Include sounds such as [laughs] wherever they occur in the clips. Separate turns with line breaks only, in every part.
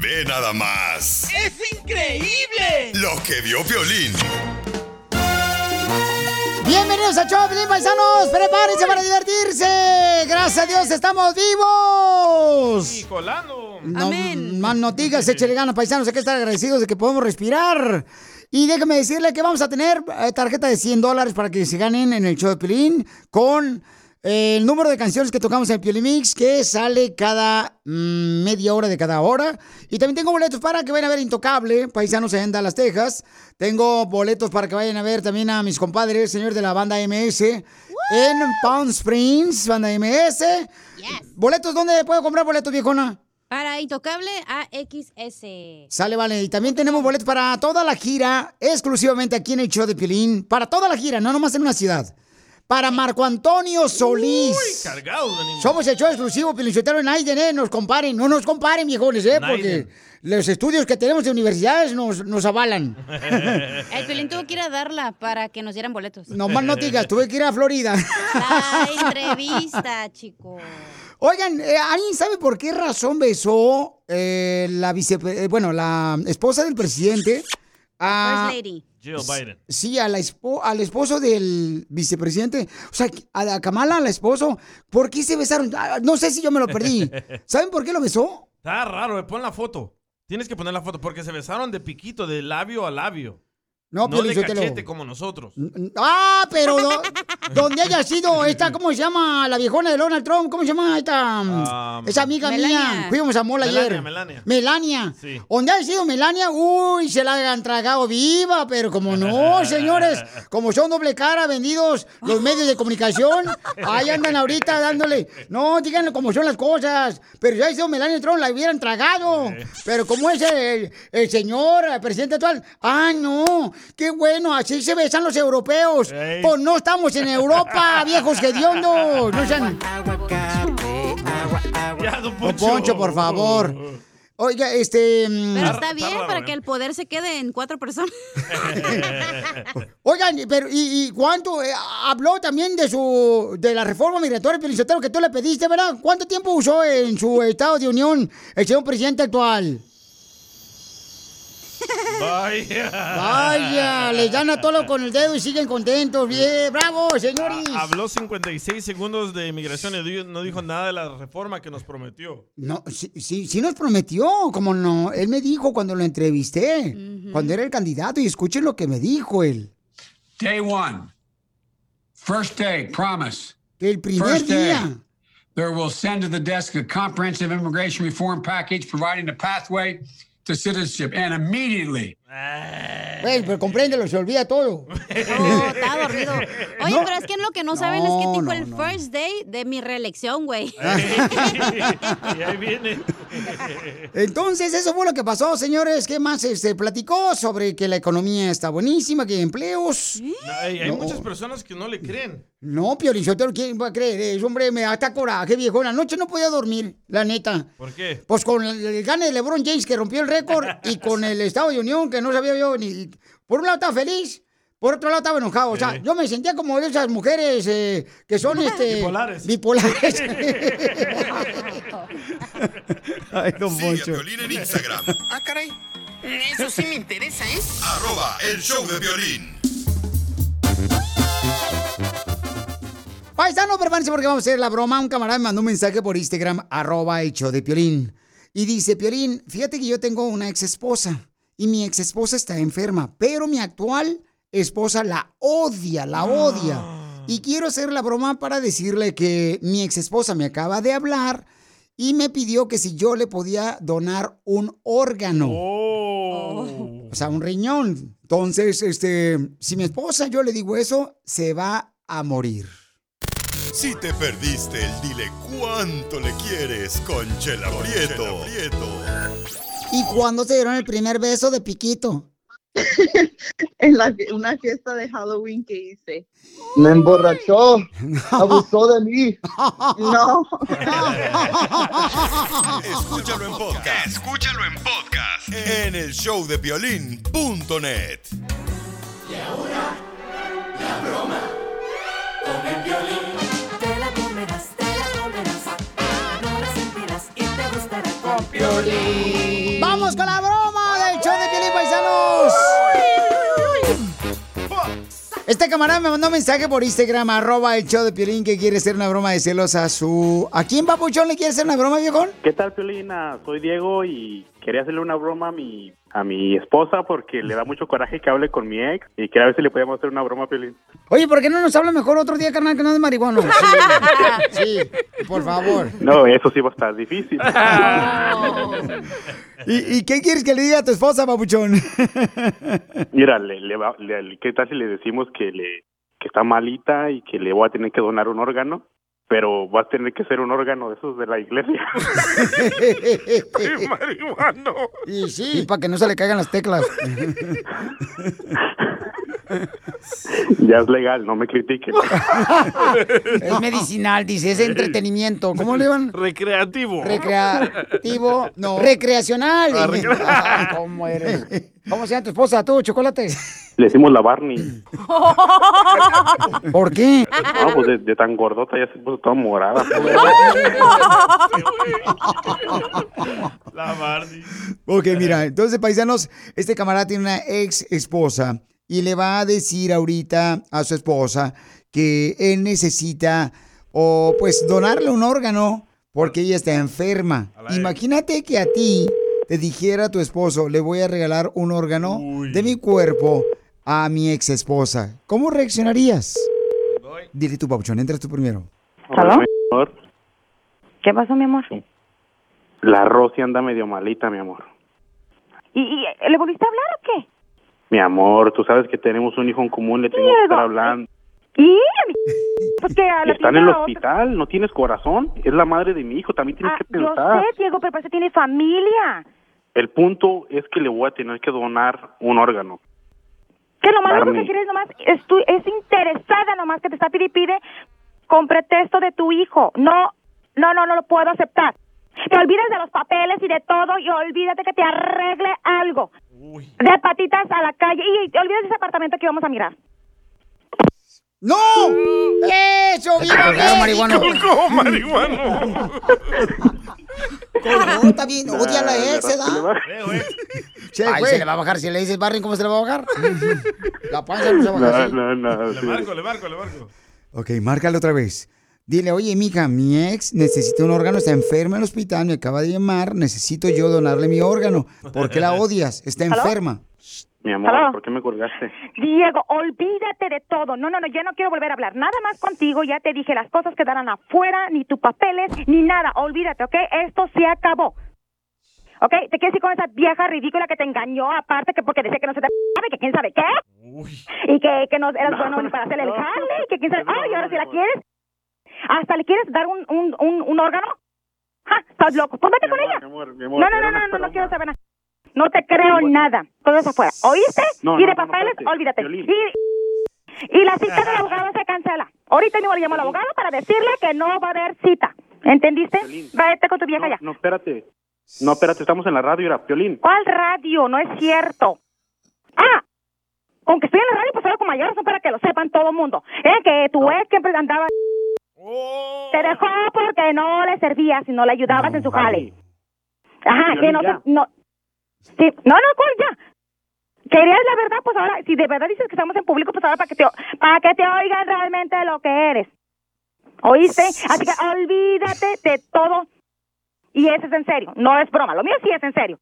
Ve nada más
¡Es increíble!
lo que vio Piolín.
Bienvenidos a Choplin, paisanos. Prepárense para divertirse. Gracias a Dios estamos vivos.
Y colando.
No, Más noticias, échale ganas, paisanos. Hay que estar agradecidos de que podemos respirar. Y déjame decirle que vamos a tener eh, tarjeta de 100 dólares para que se ganen en el show de Piolín con el número de canciones que tocamos en el Piolín Mix, que sale cada mm, media hora de cada hora. Y también tengo boletos para que vayan a ver Intocable, paisanos en Dallas, Texas. Tengo boletos para que vayan a ver también a mis compadres, señor de la banda MS, en Palm Springs, banda MS. ¿Boletos dónde puedo comprar boletos, viejona?
Para Intocable AXS.
Sale, vale. Y también tenemos boletos para toda la gira, exclusivamente aquí en el show de Piolín. Para toda la gira, no nomás en una ciudad. Para Marco Antonio Solís.
Uy, cargado venimos.
Somos el show exclusivo, Pilichotero en Aiden, ¿eh? Nos comparen, no nos comparen, viejones, ¿eh? Porque
Naiden.
los estudios que tenemos de universidades nos, nos avalan. [laughs]
El Piolín tuvo que ir a darla para que nos dieran boletos.
No más no digas, tuve que ir a Florida.
La entrevista, [laughs] chico.
Oigan, eh, ¿alguien sabe por qué razón besó eh, la vice, eh, bueno, la esposa del presidente? a-
First Lady.
Jill Biden.
Sí, a la espo- al esposo del vicepresidente. O sea, a la Kamala, al esposo. ¿Por qué se besaron? Ah, No sé si yo me lo perdí. [laughs] ¿Saben por qué lo besó?
Está raro, eh, pon la foto. Tienes que poner la foto porque se besaron de piquito, de labio a labio.
No,
No de cachete como nosotros.
Ah, pero do- donde haya sido [laughs] esta, ¿cómo se llama? La viejona de Donald Trump, ¿cómo se llama esta?
Um,
esa amiga mía. Fuimos a Mola
Melania,
ayer.
Melania.
Melania.
Sí.
Donde haya sido Melania, uy, se la han tragado viva, pero como no, [laughs] señores, como son doble cara vendidos los medios de comunicación, ahí andan ahorita dándole, no, díganle cómo son las cosas, pero si haya sido Melania Trump, la hubieran tragado, pero como es el, el señor, el presidente actual, ah, no, qué bueno, así se besan los europeos, pues no estamos en Europa, [laughs] viejos hediondos, no sean...
Ya, don
Don Poncho, por favor. Oiga, este... mm,
Pero
Está-
bien para
¿eh?
que el poder se quede en cuatro personas. [laughs]
Oigan, pero ¿y, y cuánto eh, habló también de su de la reforma migratoria Pelizotero que tú le pediste, verdad? ¿Cuánto tiempo usó en su estado de unión el señor presidente actual?
Vaya.
Vaya, les dan a todo con el dedo y siguen contentos. Bien, bravo, señores.
Ah, Habló 56 segundos de inmigración y no dijo nada de la reforma que nos prometió.
No, sí, sí, sí nos prometió, como no. Él me dijo cuando lo entrevisté, cuando era el candidato, y escuchen lo que me dijo él.
Day one. First day, promise.
El primer
First day.
día.
There will send to the desk a comprehensive immigration reform package providing a pathway to citizenship. And immediately,
Güey, pero compréndelo, se olvida todo. [laughs]
Oh, está dormido. Oye,
No.
pero es que lo que no saben es que
No,
dijo
no,
el
no.
first day de mi reelección, güey. [laughs]
y ahí viene.
Entonces, eso fue lo que pasó, señores. ¿Qué más se este, platicó sobre que la economía está buenísima, que hay empleos?
No, hay hay
No.
muchas personas que no le creen.
No, Piolichotero, ¿quién va a creer? Ese hombre me hasta coraje, viejo. La noche no podía dormir, la neta.
¿Por qué?
Pues con el, el gane de LeBron James que rompió el récord [laughs] y con el Estado de Unión que no sabía yo ni... Por un lado estaba feliz, por otro lado estaba enojado. O sea, yo me sentía como de esas mujeres eh, que son [laughs] este...
Bipolares.
Bipolares. [laughs] [laughs] Ay, don Poncho.
En Instagram.
Ah, caray. Eso sí me interesa, ¿eh?
Arroba el show de violín.
Paisano, prepárense porque vamos a hacer la broma. Un camarada me mandó un mensaje por Instagram, arroba hecho de piolín. Y dice, Piolín, fíjate que yo tengo una ex esposa y mi ex esposa está enferma, pero mi actual esposa la odia, la odia. Y quiero hacer la broma para decirle que mi ex esposa me acaba de hablar y me pidió que si yo le podía donar un órgano. O sea, un riñón. Entonces, este, si mi esposa yo le digo eso, se va a morir.
Si te perdiste el dile cuánto le quieres con Chela Prieto.
¿Y cuándo se dieron el primer beso de Piquito? [laughs]
en la, una fiesta de Halloween que hice.
Me emborrachó, abusó de mí.
No.
Escúchalo en podcast. Escúchalo en podcast. En el show de violín.net.
Y ahora, la broma con el violín. Te la comerás, te la comerás. No la sentirás y te gustará con violín.
¡Vamos con la broma del show de Piolín Paisanos! Este camarada me mandó un mensaje por Instagram, arroba el show de Piolín, que quiere hacer una broma de celos a su... ¿A quién, papuchón, le quiere hacer una broma, viejón?
¿Qué tal, Piolina? Soy Diego y quería hacerle una broma a mi, a mi esposa porque le da mucho coraje que hable con mi ex y quería ver si le podíamos hacer una broma a Piolín.
Oye, ¿por qué no nos habla mejor otro día, carnal, que no de marihuana? Sí, [laughs] sí, por favor.
No, eso sí va a estar difícil. [laughs]
¿Y, y qué quieres que le diga a tu esposa, papuchón? [laughs]
Mira, le, le va- le- ¿qué tal si le decimos que, le, que está malita y que le voy a tener que donar un órgano? Pero va a tener que ser un órgano de esos de la iglesia. [laughs] marihuano.
Y sí. para que no se le caigan las teclas. [laughs] [laughs]
ya es legal, no me critiquen. [laughs]
es medicinal, dice, es entretenimiento. ¿Cómo le van?
Recreativo.
Recreativo, [laughs] no. Recreacional.
Ah, recre-
Ah, ¿Cómo eres? ¿Cómo se llama tu esposa, tú, chocolate?
Le decimos la Barney.
¿Por qué?
No, pues de, de tan gordota ya se puso toda morada.
La Barney.
Ok, mira, entonces, paisanos, este camarada tiene una ex esposa y le va a decir ahorita a su esposa que él necesita o pues donarle un órgano porque ella está enferma. Imagínate que a ti te dijera tu esposo, le voy a regalar un órgano de mi cuerpo a mi ex esposa. ¿Cómo reaccionarías? Dile tu papuchón, entras tú primero.
Amor.
¿Qué pasó, mi amor?
La Rosy anda medio malita, mi amor.
¿Y, y le volviste a hablar o qué?
Mi amor, tú sabes que tenemos un hijo en común, le tengo que estar hablando.
¿Y? Pues que a la
Está en el
otra-
hospital, no tienes corazón. Es la madre de mi hijo, también tienes
Ah,
que
yo
pensar.
sé, Diego, pero parece que tiene familia.
El punto es que le voy a tener que donar un órgano.
Que lo
Barney.
que quieres nomás es, tu, es interesada nomás que te está pide y pide con pretexto de tu hijo. No, no, no, no lo puedo aceptar. Te olvidas de los papeles y de todo y olvídate que te arregle algo. De patitas a la calle y te olvidas de ese apartamento que vamos a mirar.
¡No! ¡Eso, viva México!
marihuano. [laughs]
Colgó, [laughs] marihuano. [laughs]
Colgó, está bien, odia a la ex, ¿eh? da? Se
Ay,
fue.
se
le va a bajar. Si le dices Barney, ¿cómo se le va a bajar? La panza no se va a bajar. así.
no, no.
Le marco, le marco, le marco.
Ok, márcale otra vez. Dile, oye, mija, mi ex necesita un órgano, está enferma en el hospital, me acaba de llamar, necesito yo donarle mi órgano. ¿Por qué la [laughs] odias? Está enferma.
Mi amor,
Aló.
¿por qué me colgaste?
Diego, olvídate de todo. No, no, no, ya no quiero volver a hablar. Nada más contigo. Ya te dije, las cosas quedarán afuera, ni tus papeles, ni nada. Olvídate, ¿ok? Esto se acabó. ¿Ok? Te quieres ir con esa vieja ridícula que te engañó, aparte que porque decía que no se te sabe, que quién sabe qué. Y que, que no eras bueno ni para hacerle el jale, y que quién sabe. Ay, ahora si la quieres. ¿Hasta le quieres dar un, un, un, un órgano? ¡Ja! ¿Estás loco? Pues vete con ella.
Mi amor, mi
No,
amor,
no, no, no, no, no quiero saber nada. No te creo nada. Todo eso afuera. ¿Oíste?
No,
y
no,
de
no, no,
papeles,
espérate.
olvídate. Y, y la cita del abogado se cancela. Ahorita mismo le llamo al abogado para decirle que no va a haber cita. ¿Entendiste? Vete con tu vieja ya.
No, espérate. No, espérate, estamos en la radio, era Piolín.
¿Cuál radio? No es cierto. Ah, aunque estoy en la radio, pues hablo con mayores, para que lo sepan todo el mundo. Eh, que tu ex que andaba... Te dejó porque no le servías y no le ayudabas en su jale. Ajá, que no, te- no. Sí, no, no, ¿cuál ya? Querías la verdad, pues ahora, si de verdad dices que estamos en público, pues ahora para que te, para que te oigan realmente lo que eres. ¿Oíste? Así que olvídate de todo Y eso es en serio, no es broma. Lo mío sí es en serio.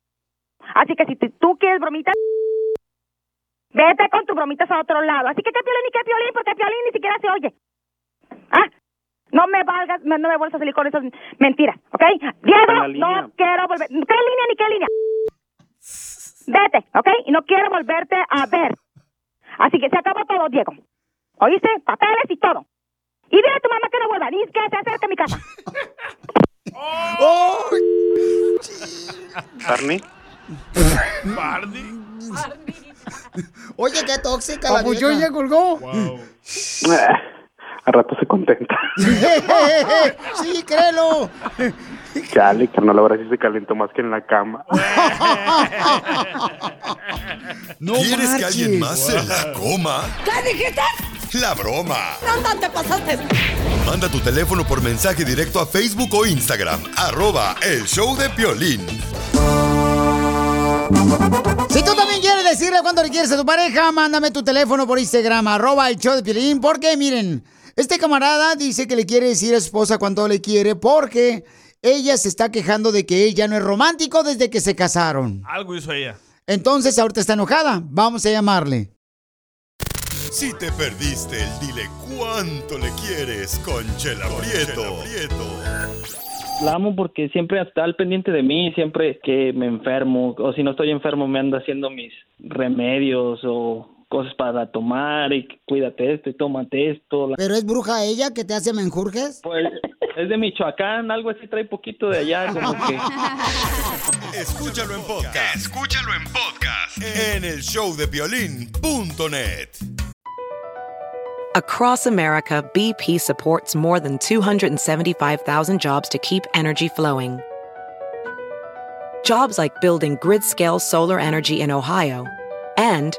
Así que si tú- tú quieres bromitas, vete con tus bromitas a otro lado. Así que qué piolín y qué piolín, porque piolín ni siquiera se oye. Ah, no me valgas, no me vuelvas a salir con esas mentiras, ¿ok? Diego, no quiero volver. ¿Qué línea ni qué línea? Vete, ¿ok? Y no quiero volverte a ver. Así que se acabó todo, Diego. ¿Oíste? Papeles y todo. Y dile a tu mamá que no vuelva, ni que se acerque a mi casa. [laughs]
Barney.
Oye, qué tóxica la vieja. ya colgó.
Ah, [laughs] A rato se contenta. [laughs]
sí, créelo.
Chale, carnal, ahora sí se calentó más que en la cama.
¿Quieres que alguien más se la coma?
¿Qué dijiste?
La broma.
No, te pasaste.
Manda tu teléfono por mensaje directo a Facebook o Instagram. Arroba el show de Piolín.
Si tú también quieres decirle cuánto le quieres a tu pareja, mándame tu teléfono por Instagram, arroba el show de Piolín, porque miren, este camarada dice que le quiere decir a su esposa cuánto le quiere porque ella se está quejando de que ella no es romántico desde que se casaron.
Algo hizo ella.
Entonces ahorita está enojada. Vamos a llamarle.
Si te perdiste el dile cuánto le quieres con Chela Prieto.
La amo porque siempre está al pendiente de mí, siempre que me enfermo o si no estoy enfermo me anda haciendo mis remedios o cosas para tomar y cuídate esto y tómate esto.
¿Pero es bruja ella que te hace menjurjes?
Pues es de Michoacán, algo así trae poquito de allá, como que... [laughs]
Escúchalo en podcast. Escúchalo en podcast en el showdepiolín.net.
Across America, BP supports more than 275,000 jobs to keep energy flowing. Jobs like building grid scale solar energy in Ohio and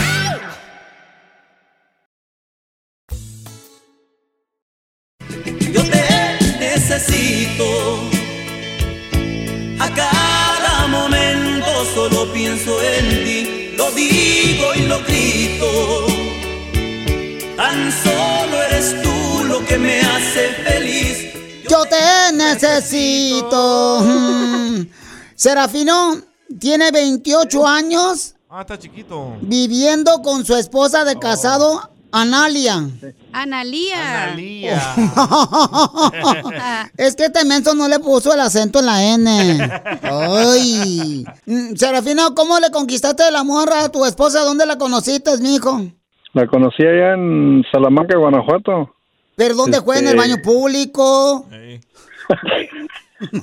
Necesito. A cada momento solo pienso en ti. Lo digo y lo grito. Tan solo eres tú lo que me hace feliz.
Yo te necesito. [laughs] Serafino tiene 28 años
Ah, está chiquito.
viviendo con su esposa de casado, Analia.
Analía. [laughs]
es que este menso no le puso el acento en la N. Ay. Mm, Serafino, ¿cómo le conquistaste la morra a tu esposa? ¿Dónde la conociste, mijo?
La conocí allá en Salamanca, Guanajuato.
¿Pero dónde fue? ¿En el
Este-
baño público? [laughs]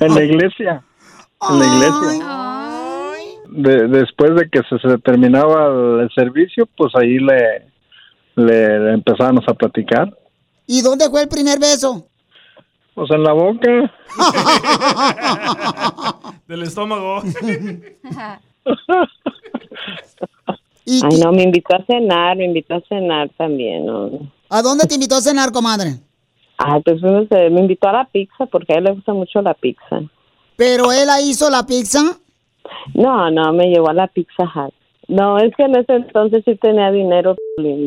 En la iglesia. En la iglesia. De- después de que se, se terminaba el, el servicio, pues ahí le, le empezábamos a platicar.
¿Y dónde fue el primer beso?
Pues en la boca. [laughs]
Del estómago. [laughs]
Ay, no, me invitó a cenar, me invitó a cenar también, ¿no?
¿A dónde te invitó a cenar, comadre?
Ah, pues me invitó a la pizza porque a él le gusta mucho la pizza.
¿Pero él la hizo la pizza?
No, no, me llevó a la Pizza Hut. No, es que en ese entonces sí tenía dinero,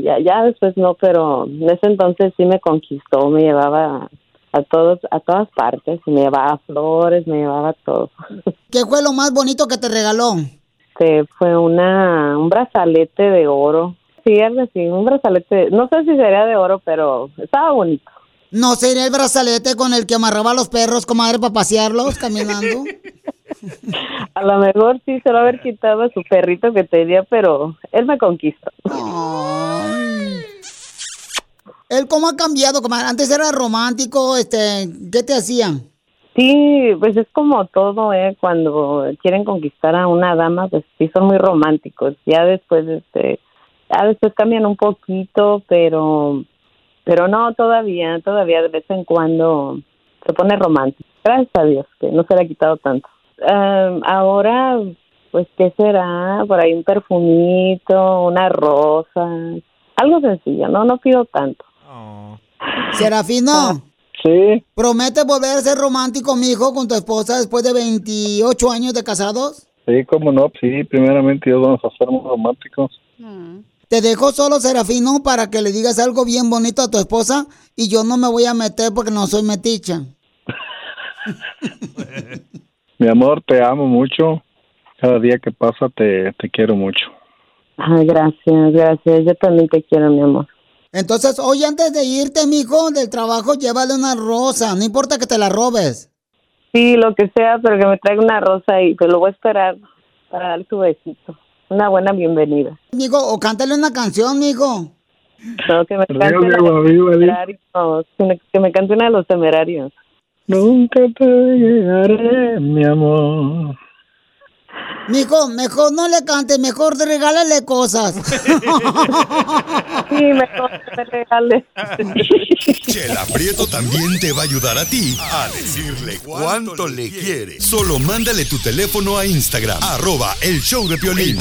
ya, ya después no, pero en ese entonces sí me conquistó, me llevaba a todos, a todas partes, me llevaba flores, me llevaba todo. [laughs]
¿Qué fue lo más bonito que te regaló?
Este fue una, un brazalete de oro. Sí, así, un brazalete, no sé si sería de oro, pero estaba bonito.
¿No sería el brazalete con el que amarraba a los perros, comadre, para pasearlos caminando? [laughs] [laughs]
A lo mejor sí se lo haber quitado a su perrito que tenía, pero él me conquistó.
¿Él cómo ha cambiado, comadre? Antes era romántico, este, ¿qué te hacía?
Sí, pues es como todo, ¿eh? Cuando quieren conquistar a una dama, pues sí son muy románticos. Ya después, este, ya después cambian un poquito, pero, pero no, todavía, todavía de vez en cuando se pone romántico. Gracias a Dios que no se le ha quitado tanto. Am, ahora, pues, ¿qué será? Por ahí un perfumito, una rosa, algo sencillo, no, no pido tanto.
Serafino.
Sí.
¿Promete volver a ser romántico, mijo, con tu esposa después de 28 años de casados?
Sí, cómo no. Sí, primeramente Dios vamos a ser muy románticos.
Te dejo solo, Serafino, para que le digas algo bien bonito a tu esposa y yo no me voy a meter porque no soy meticha. [laughs]
Mi amor, te amo mucho. Cada día que pasa te, te quiero mucho.
Ay, gracias, gracias. Yo también te quiero, mi amor.
Entonces, hoy antes de irte, mijo, del trabajo, llévale una rosa. No importa que te la robes.
Sí, lo que sea, pero que me traiga una rosa y te lo voy a esperar para dar tu besito. Una buena bienvenida.
Mijo, o cántale una canción, mijo.
No, que me cante
Río
una
de
de los
Guadalupe.
temerarios. Que me, que me cante una de los temerarios.
Nunca te llegaré, mi amor.
Mijo, mejor no le cantes, mejor regálale cosas. [laughs]
Sí, mejor que me regale.
Chela Prieto también te va a ayudar a ti a decirle cuánto le quiere. Solo mándale tu teléfono a Instagram, arroba el show de Piolín.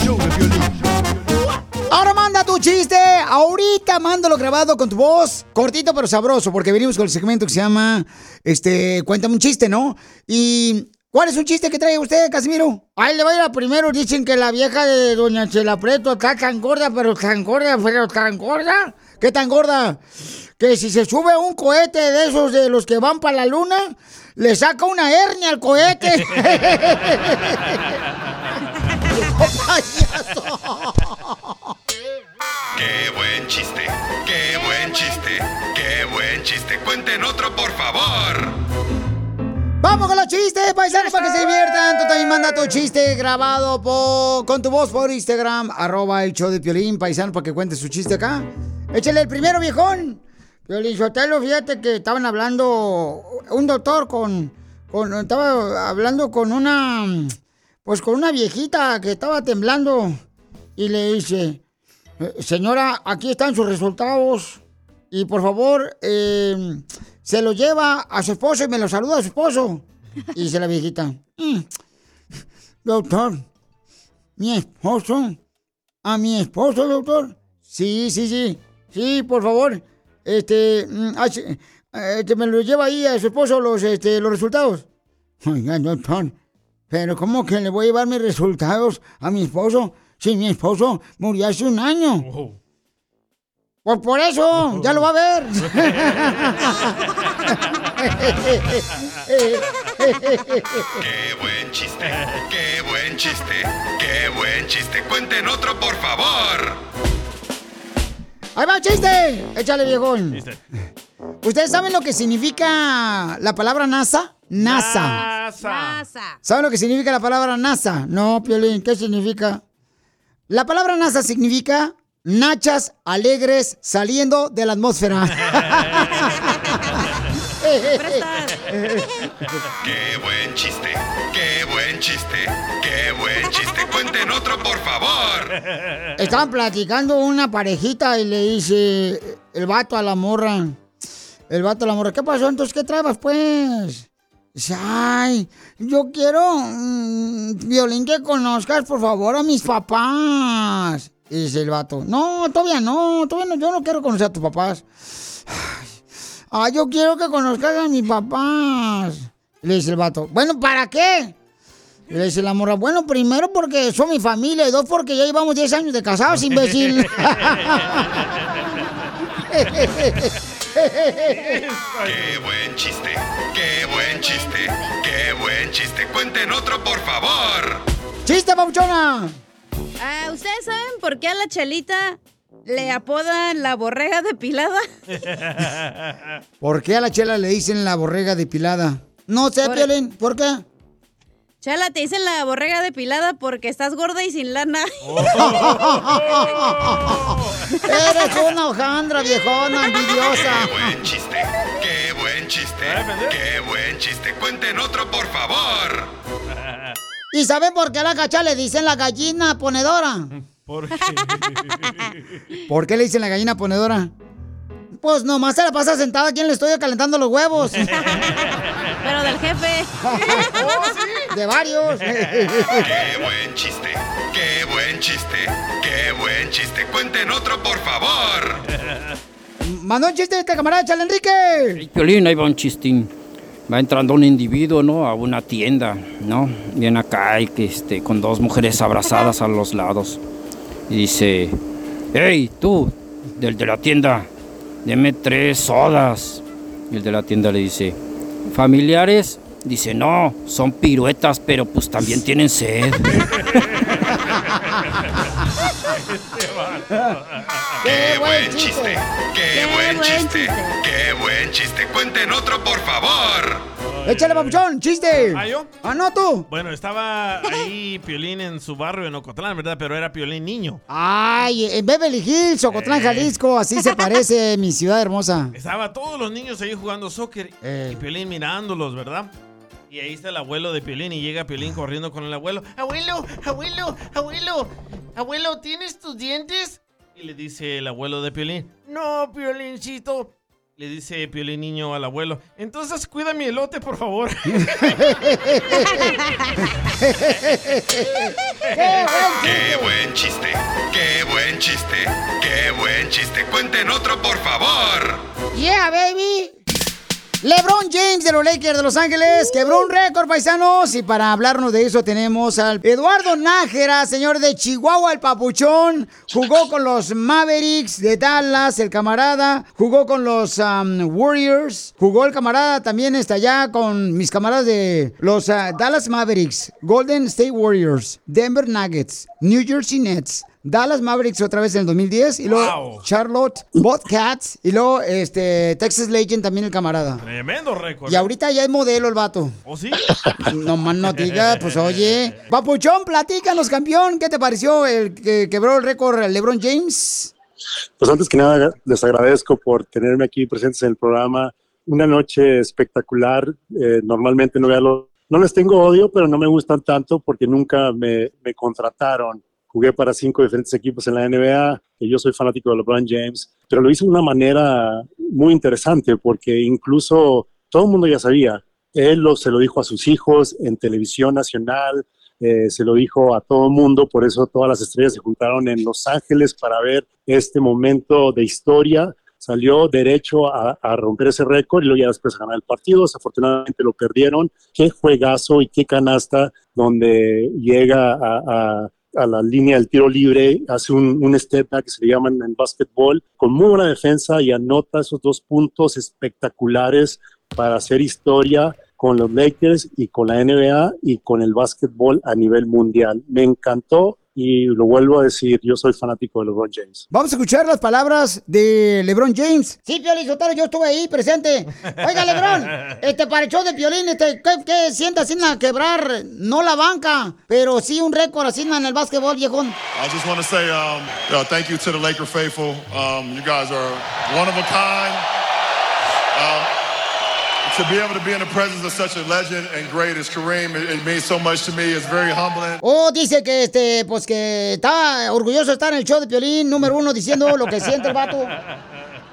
Ahora manda tu chiste. Ahorita mándalo grabado con tu voz. Cortito pero sabroso, porque venimos con el segmento que se llama este, Cuéntame un chiste, ¿no? Y. ¿Cuál es un chiste que trae usted, Casimiro? Ahí le va a ir a primero. Dicen que la vieja de Doña Chela Preto está tan gorda, pero tan gorda, pero tan gorda. ¿Qué tan gorda? Que si se sube un cohete de esos de los que van para la luna, le saca una hernia al cohete. [laughs] [laughs]
Qué buen chiste, qué buen chiste, qué buen chiste. Cuenten otro, por favor.
Vamos con los chistes, paisanos, para que se diviertan. Tú también manda tu chiste grabado por- con tu voz por Instagram, arroba el show de Piolín, paisano, para que cuente su chiste acá. Échale el primero, viejón. Piolín Sotelo, fíjate que estaban hablando, un doctor con, con, estaba hablando con una, pues con una viejita que estaba temblando y le dice, "Eh, señora, aquí están sus resultados y por favor, eh, se lo lleva a su esposo y me lo saluda a su esposo. Dice la viejita, "Mm, doctor, mi esposo, a mi esposo, doctor. Sí, sí, sí, sí, por favor, este, mm, hace- este, me lo lleva ahí a su esposo los, este, los resultados. Oiga, doctor, pero ¿cómo que le voy a llevar mis resultados a mi esposo si mi esposo murió hace un año? Pues por eso, ya lo va a ver. [laughs]
Qué buen chiste, qué buen chiste, qué buen chiste. Cuenten otro, por favor.
¡Ahí va, chiste! Échale, viejón. ¿Ustedes saben lo que significa la palabra NASA? NASA.
NASA.
¿Saben lo que significa la palabra NASA? No, Piolín, ¿qué significa? La palabra NASA significa nachas alegres saliendo de la atmósfera. [laughs]
Qué buen chiste, qué buen chiste, qué buen chiste. Cuenten otro, por favor.
Estaban platicando una parejita y le dice el vato a la morra. El vato a la morra, ¿qué pasó? Entonces, ¿qué trabas, pues? Ay, yo quiero, mm, Violín, que conozcas, por favor, a mis papás. Y dice el vato, no, todavía no, todavía no, yo no quiero conocer a tus papás. Ay, yo quiero que conozcas a mis papás. Le dice el vato, bueno, ¿para qué? Le dice la morra, bueno, primero porque son mi familia y dos porque ya llevamos 10 años de casados, imbécil. [laughs] [laughs]
Qué buen chiste, qué buen chiste, qué buen chiste. Cuenten otro, por favor.
¡Chiste, papuchona!
Ah, ¿Ustedes saben por qué a la chelita le apodan la borrega depilada? [laughs]
¿Por qué a la chela le dicen la borrega depilada? No sé,
Por-
Piolín, ¿por qué?
Chela, te dicen la borrega depilada porque estás gorda y sin lana. [laughs] [laughs]
Eres una hojandra, viejona, envidiosa.
Qué buen chiste, qué buen chiste! ¡Qué buen chiste! ¡Cuenten otro, por favor!
¿Y saben por qué a la cacha le dicen la gallina ponedora?
¿Por qué? [laughs]
¿Por qué le dicen la gallina ponedora? Pues nomás se la pasa sentada aquí en el estudio calentando los huevos. [laughs]
Pero del jefe. [laughs]
De varios.
¡Qué buen chiste! ¡Qué buen chiste! ¡Qué buen chiste! ¡Cuenten otro, por favor! [laughs]
Mandó un chiste este camarada, chale Enrique.
Piolín, ahí va un chistín. Va entrando un individuo, ¿no? A una tienda, ¿no? Viene acá y que este, con dos mujeres abrazadas a los lados. Y dice, hey, tú, del de la tienda, deme tres sodas. Y el de la tienda le dice, familiares. Dice, no, son piruetas, pero pues también tienen sed. [laughs]
¡Qué buen chiste! ¡Qué buen chiste! ¡Qué buen chiste! ¡Cuenten otro, por favor!
Échale, papuchón, chiste.
¿Ah, yo?
Ah, no, tú.
Bueno, estaba ahí Piolín en su barrio en Ocotlán, ¿verdad? Pero era Piolín niño.
Ay, en Beverly Hills, Ocotlán, Jalisco, así se parece mi ciudad hermosa.
Estaba todos los niños ahí jugando soccer
Eh.
y Piolín mirándolos, ¿verdad? Y ahí está el abuelo de Piolín y llega Piolín corriendo con el abuelo.
Abuelo, abuelo, abuelo, abuelo, ¿tienes tus dientes?
Y le dice el abuelo de Piolín, no, Piolincito. Le dice Piolín niño al abuelo, entonces cuida mi elote, por favor. [laughs] [laughs]
¡Qué buen chiste! ¡Qué buen chiste! ¡Qué buen chiste! ¡Cuenten otro, por favor!
Yeah, baby. LeBron James de los Lakers de Los Ángeles quebró un récord, paisanos. Y para hablarnos de eso tenemos al Eduardo Nájera, señor de Chihuahua, el papuchón. Jugó con los Mavericks de Dallas, el camarada. Jugó con los um, Warriors. Jugó el camarada también está allá con mis camaradas de los uh, Dallas Mavericks, Golden State Warriors, Denver Nuggets, New Jersey Nets. Dallas Mavericks otra vez en el 2010 y luego Charlotte Bobcats y luego este Texas Legend también el camarada.
Tremendo récord.
Y ahorita ya es modelo el vato.
¿O sí? [laughs]
No más no diga, pues oye. [laughs] Papuchón, platícanos, campeón. ¿Qué te pareció el que quebró el récord LeBron James?
Pues antes que nada, les agradezco por tenerme aquí presentes en el programa. Una noche espectacular. Eh, normalmente no, veo lo- no les tengo odio, pero no me gustan tanto porque nunca me, me contrataron. Jugué para cinco diferentes equipos en la NBA, que yo soy fanático de LeBron James, pero lo hice de una manera muy interesante porque incluso todo el mundo ya sabía. Él se lo dijo a sus hijos en televisión nacional, eh, se lo dijo a todo el mundo, por eso todas las estrellas se juntaron en Los Ángeles para ver este momento de historia. Salió derecho a, romper ese récord y luego ya después a ganar el partido. Desafortunadamente lo perdieron. Qué juegazo y qué canasta donde llega a- a la línea del tiro libre, hace un, un step back que se le llaman en básquetbol, con muy buena defensa y anota esos dos puntos espectaculares para hacer historia con los Lakers y con la NBA y con el básquetbol a nivel mundial. Me encantó y lo vuelvo a decir, yo soy fanático de LeBron James.
Vamos a escuchar las palabras de LeBron James. Sí, Piolín Sotelo, yo estuve ahí presente. Oiga, LeBron, [laughs] este para el show de Piolín, este, ¿qué, qué sienta a quebrar? No la banca, pero sí un récord así en el básquetbol, viejón.
I just want to say um, uh, thank you to the Laker faithful. Um, you guys are one of a kind.
Oh, dice que este, pues que está orgulloso de estar en el show de Piolín, número uno, diciendo lo que siente el vato.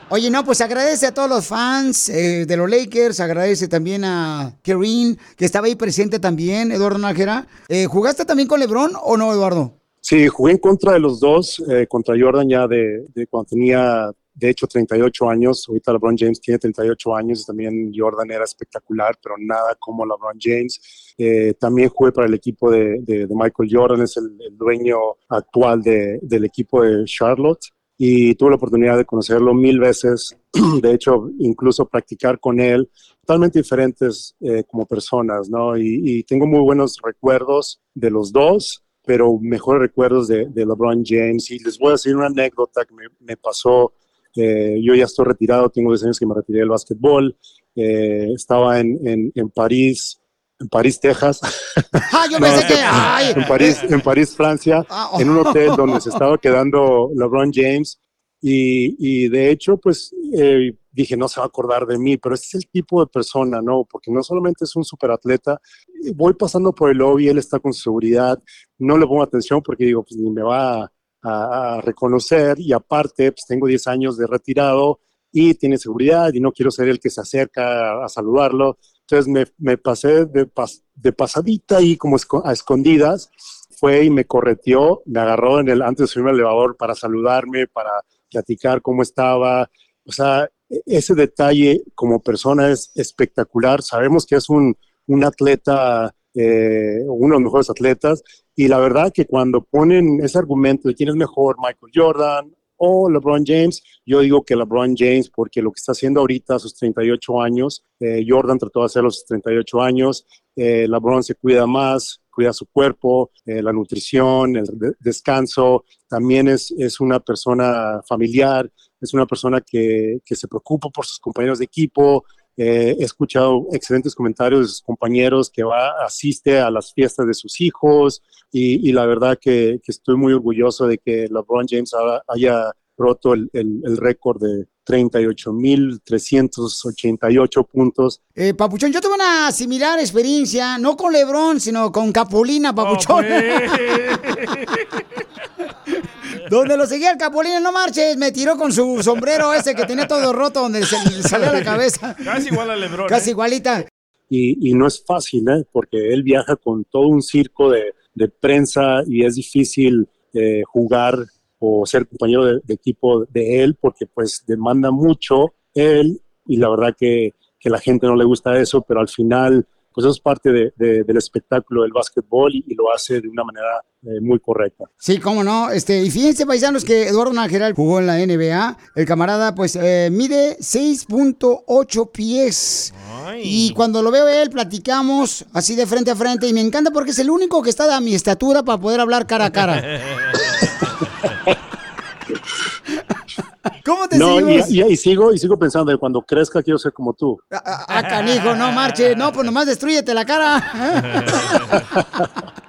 Oye, no, pues agradece a todos los fans eh, de los Lakers, agradece también a Kareem, que estaba ahí presente también, Eduardo Nájera. Eh, ¿Jugaste también con LeBron o no, Eduardo?
Sí, jugué en contra de los dos, eh, contra Jordan ya de, de cuando tenía, de hecho, 38 años. Ahorita LeBron James tiene 38 años también Jordan era espectacular, pero nada como LeBron James. Eh, también jugué para el equipo de, Michael Jordan, es el, dueño actual de- del equipo de Charlotte. Y tuve la oportunidad de conocerlo mil veces, [clears throat] de hecho, incluso practicar con él, totalmente diferentes eh, como personas, ¿no? Y, tengo muy buenos recuerdos de los dos pero mejores recuerdos de, LeBron James. Y les voy a decir una anécdota que me pasó. Eh, yo ya estoy retirado, tengo 10 años que me retiré del básquetbol. Eh, estaba en, en, en París, en París, Texas. [laughs]
Ah, yo
No,
pensé que.
en-
Ay.
en París, en París, Francia,
Ah, oh.
en un hotel donde se estaba quedando LeBron James. Y, y de hecho, pues eh, dije, no se va a acordar de mí, pero este es el tipo de persona, ¿no? Porque no solamente es un superatleta, voy pasando por el lobby, él está con seguridad, no le pongo atención porque digo, pues ni me va a, a reconocer y aparte, pues tengo 10 años de retirado y tiene seguridad y no quiero ser el que se acerca a, saludarlo. Entonces me, me pasé de, pas- de pasadita y como esco- a escondidas, fue y me correteó, me agarró en el, antes de subirme al elevador para saludarme, para platicar cómo estaba. O sea, e- ese detalle como persona es espectacular. Sabemos que es un, un atleta, eh, uno de los mejores atletas, y la verdad que cuando ponen ese argumento de quién es mejor, Michael Jordan o LeBron James, yo digo que LeBron James, porque lo que está haciendo ahorita a sus 38 años, eh, Jordan trató de hacerlo a sus 38 años, eh, LeBron se cuida más, cuida su cuerpo, eh, la nutrición, el de- descanso, también es, es una persona familiar, es una persona que, que se preocupa por sus compañeros de equipo. Eh, he escuchado excelentes comentarios de sus compañeros que va, asiste a las fiestas de sus hijos y, y la verdad que, que estoy muy orgulloso de que LeBron James ha- haya roto el, el- el récord de 38.388 puntos.
Eh, Papuchón, yo tuve una similar experiencia, no con Lebrón, sino con Capulina, Papuchón. [laughs] donde lo seguía el Capulina, no marches, me tiró con su sombrero ese que tenía todo roto, donde se le salía la cabeza.
Casi igual a Lebron.
Casi
¿eh?
igualita.
y, y no es fácil, ¿eh? porque él viaja con todo un circo de, de prensa y es difícil eh, jugar o ser compañero de, de equipo de él porque pues demanda mucho él y la verdad que, que la gente no le gusta eso, pero al final pues eso es parte de- de- del espectáculo del básquetbol y, y lo hace de una manera eh, muy correcta.
Sí, cómo no. Este, y fíjense, paisanos, que Eduardo Nájera jugó en la NBA. El camarada, pues, eh, mide 6.8 pies. Y cuando lo veo él, platicamos así de frente a frente. Y me encanta porque es el único que está a mi estatura para poder hablar cara a cara. [laughs] ¿Cómo te
No, y,
seguimos?
y- y sigo, y sigo pensando que cuando crezca quiero ser como tú.
Ah, canijo, no marche. No, pues nomás destruyete la cara.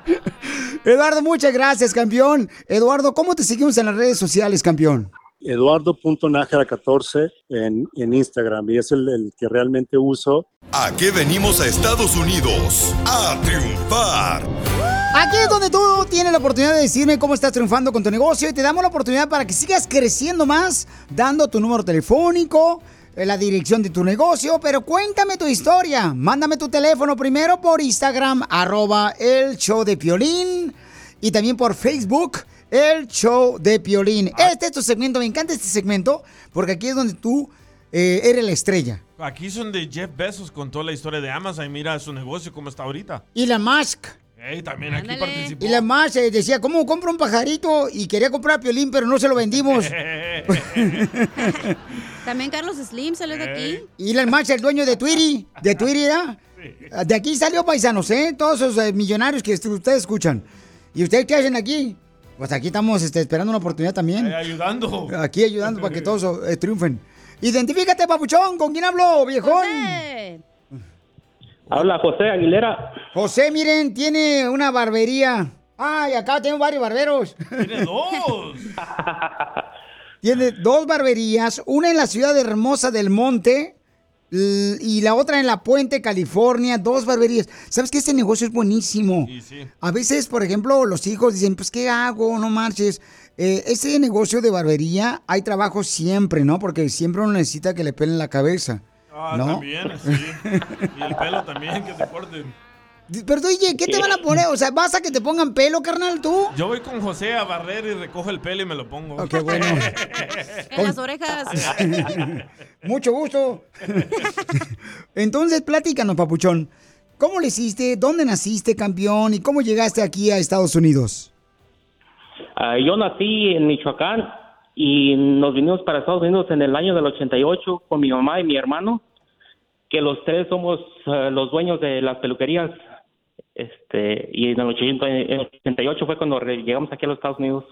[laughs] Eduardo, muchas gracias, campeón. Eduardo, ¿cómo te seguimos en las redes sociales, campeón?
Eduardo.nájera14 en, en Instagram y es el, el que realmente uso.
¿A qué venimos a Estados Unidos? A triunfar.
Aquí es donde tú tienes la oportunidad de decirme cómo estás triunfando con tu negocio y te damos la oportunidad para que sigas creciendo más, dando tu número telefónico, eh, la dirección de tu negocio, pero cuéntame tu historia. Mándame tu teléfono primero por Instagram, arroba el show de Piolín, y también por Facebook, el show de Piolín. Este es tu segmento, me encanta este segmento, porque aquí es donde tú eh, eres la estrella.
Aquí son de Jeff Bezos contó la historia de Amazon y mira su negocio cómo está ahorita.
Elon Musk.
Ey, también aquí participó.
Y la más eh, decía, ¿cómo compro un pajarito? Y quería comprar a Piolín, pero no se lo vendimos. [laughs]
También Carlos Slim salió de aquí.
Y Elon Musk, el dueño de Twitter, de Twitter, ¿verdad? De aquí salió paisanos, ¿eh? Todos esos eh, millonarios que ustedes escuchan. ¿Y ustedes qué hacen aquí? Pues aquí estamos este, esperando una oportunidad también.
Ayudando.
Aquí ayudando para que todos eh, triunfen. Identifícate, papuchón, ¿con quién hablo, viejón?
Habla José Aguilera.
José, miren, tiene una barbería. Ay, acá tengo varios barberos.
Tiene [laughs] dos.
Tiene dos barberías, una en la ciudad hermosa del Monte y la otra en La Puente, California, dos barberías. ¿Sabes que este negocio es buenísimo? A veces, por ejemplo, los hijos dicen, pues, ¿qué hago? No marches. Eh, ese negocio de barbería hay trabajo siempre, ¿no? Porque siempre uno necesita que le pelen la cabeza.
Ah,
¿no?
también, sí. [laughs] Y el pelo también, que te corten.
Pero, oye, ¿qué te van a poner? O sea, ¿vas a que te pongan pelo, carnal, tú?
Yo voy con José a barrer y recojo el pelo y me lo pongo.
Qué bueno. [laughs]
En las orejas. [laughs]
Mucho gusto. Entonces, platícanos, papuchón. ¿Cómo le hiciste? ¿Dónde naciste, campeón? ¿Y cómo llegaste aquí a Estados Unidos?
Ah, yo nací en Michoacán y nos vinimos para Estados Unidos en el año del 88 con mi mamá y mi hermano, que los tres somos ah, los dueños de las peluquerías. Este, y en el 80 en el 88 fue cuando llegamos aquí a los Estados Unidos.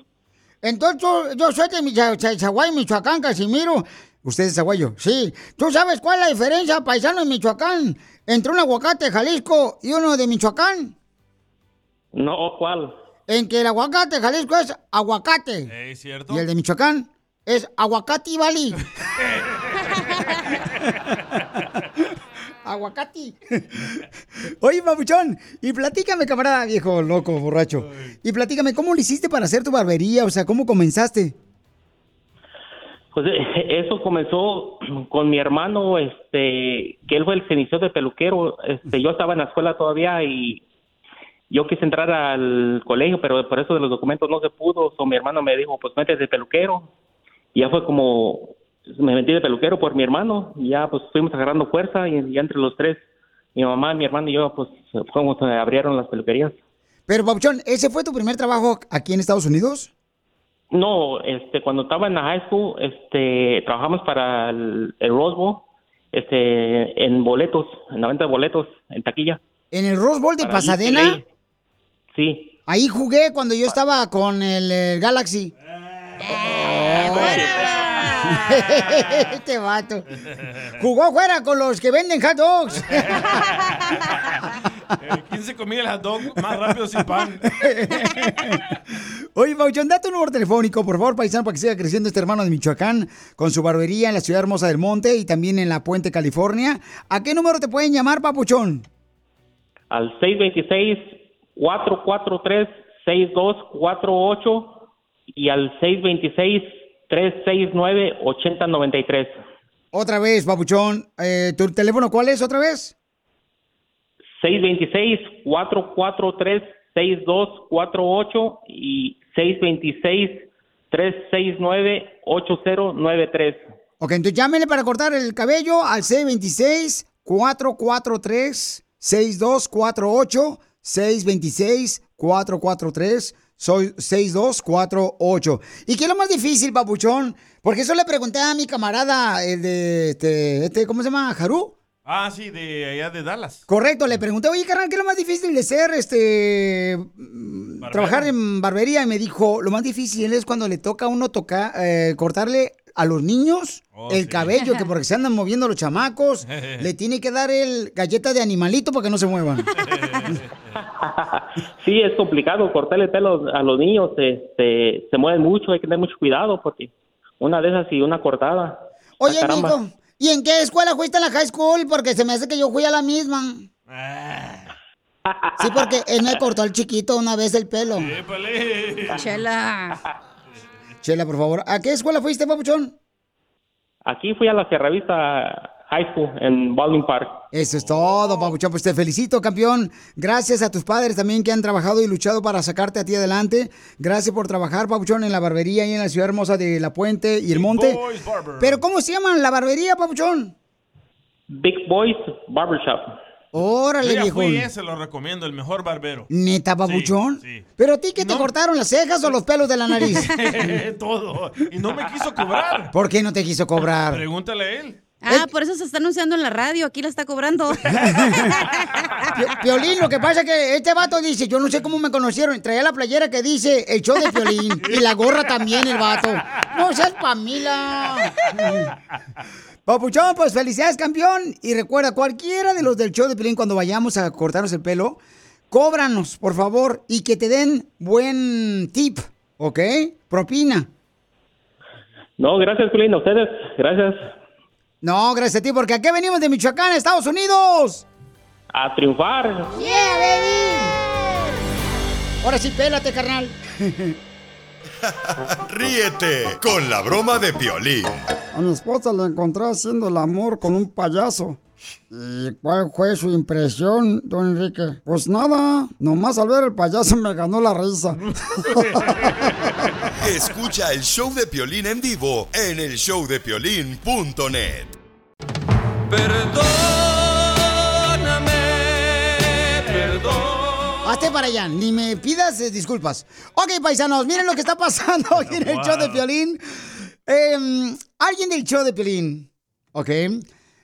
Entonces, yo, soy de Chaguay, Michoacán, Casimiro. ¿Usted es Zaguayo? Sí. ¿Tú sabes cuál es la diferencia, paisano de Michoacán, entre un aguacate de Jalisco y uno de Michoacán?
No, ¿cuál?
En que el aguacate de Jalisco es aguacate.
Ey, ¿cierto?
Y el de Michoacán es aguacate y bali. [laughs] [laughs] Aguacate. Oye, papuchón, y platícame, camarada viejo, loco, borracho. Y platícame, ¿cómo lo hiciste para hacer tu barbería? O sea, ¿cómo comenzaste?
Pues eh, eso comenzó con mi hermano, este, que él fue el que inició de peluquero. Este, yo estaba en la escuela todavía y yo quise entrar al colegio, pero por eso de los documentos no se pudo. So, mi hermano me dijo, pues métete de peluquero. Y ya fue como, me metí de peluquero por mi hermano. Y ya pues fuimos agarrando fuerza y ya entre los tres, mi mamá, mi hermano y yo, pues fuimos, eh, abrieron las peluquerías.
Pero, papuchón, ¿ese fue tu primer trabajo aquí en Estados Unidos?
No, este, cuando estaba en la high school, este, trabajamos para el, el Rose Bowl, este, en boletos, en la venta de boletos, en taquilla.
¿En el Rose Bowl de
Para
Pasadena?
Sí.
Ahí jugué cuando yo estaba con el, eh, Galaxy. [laughs] este vato. Jugó fuera con los que venden hot dogs. [laughs]
¿Quién se comía el hot dog más rápido sin pan? [laughs]
Oye, Pauchón, da tu número telefónico, por favor, paisano, para que siga creciendo este hermano de Michoacán con su barbería en la ciudad hermosa del Monte y también en la Puente, California. ¿A qué número te pueden llamar, Papuchón?
Al 626-443-6248 y al 626-369-8093.
Otra vez, Papuchón. Eh, ¿Tu teléfono cuál es otra vez?
626-443-6248 y 626-369-8093.
Ok, entonces llámenle para cortar el cabello al 626-443-6248. 626-443. Soy 6248. ¿Y qué es lo más difícil, papuchón? Porque eso le pregunté a mi camarada, el de este, este ¿cómo se llama? ¿Jarú?
Ah, sí, de allá de Dallas.
Correcto, le pregunté, oye, carnal, ¿qué es lo más difícil de ser, este, trabajar en barbería? Y me dijo, lo más difícil es cuando le toca a uno tocar, eh, cortarle a los niños el cabello, que [laughs] porque se andan moviendo los chamacos, [laughs] le tiene que dar el galleta de animalito para que no se muevan. [laughs]
Sí, es complicado cortarle el pelo a los niños, este, se mueven mucho, hay que tener mucho cuidado porque una de esas y una cortada.
Oye,
Ah,
mijo, ¿y en qué escuela fuiste a la high school? Porque se me hace que yo fui a la misma. Sí, porque él me cortó al chiquito una vez el pelo. Chela. Chela, por favor. ¿A qué escuela fuiste, papuchón?
Aquí fui a la Sierra Vista High School en Baldwin Park.
Eso es todo, papuchón. Pues te felicito, campeón. Gracias a tus padres también que han trabajado y luchado para sacarte a ti adelante. Gracias por trabajar, papuchón, en la barbería y en la ciudad hermosa de La Puente y El Monte.
Boys Barber.
Pero ¿cómo se llama la barbería, papuchón?
Big Boys Barbershop.
Órale,
Yo ya
viejo.
fui, se lo recomiendo, el mejor barbero.
¿Neta, papuchón? ¿Pero a ti qué te cortaron, las cejas o los pelos de la nariz? [laughs]
Todo. Y no me quiso cobrar.
¿Por qué no te quiso cobrar?
Pregúntale a él.
Ah, por eso se está anunciando en la radio, aquí la está cobrando. [laughs]
Pi- Piolín, lo que pasa es que este vato dice, yo no sé cómo me conocieron, traía la playera que dice el show de Piolín y la gorra también el vato. No seas Pamila. Papuchón, pues felicidades, campeón. Y recuerda, cualquiera de los del show de Piolín, cuando vayamos a cortarnos el pelo, cóbranos, por favor, y que te den buen tip, ¿ok? Propina.
No, gracias, Piolín, a ustedes. Gracias.
No, gracias a ti, porque aquí venimos de Michoacán, Estados Unidos.
A triunfar.
¡Yeah, baby! Ahora sí, pélate, carnal. [laughs]
Ríete con la broma de Piolín.
A mi esposa la encontré haciendo el amor con un payaso. ¿Y cuál fue su impresión, don Enrique? Pues nada, nomás al ver el payaso me ganó la risa. [laughs]
Escucha el show de Piolín en vivo en el showdepiolín.net.
Hazte para allá, ni me pidas eh, disculpas. Ok, paisanos, miren lo que está pasando [laughs] aquí en el show de Piolín. Em, alguien del show de Piolín, ok.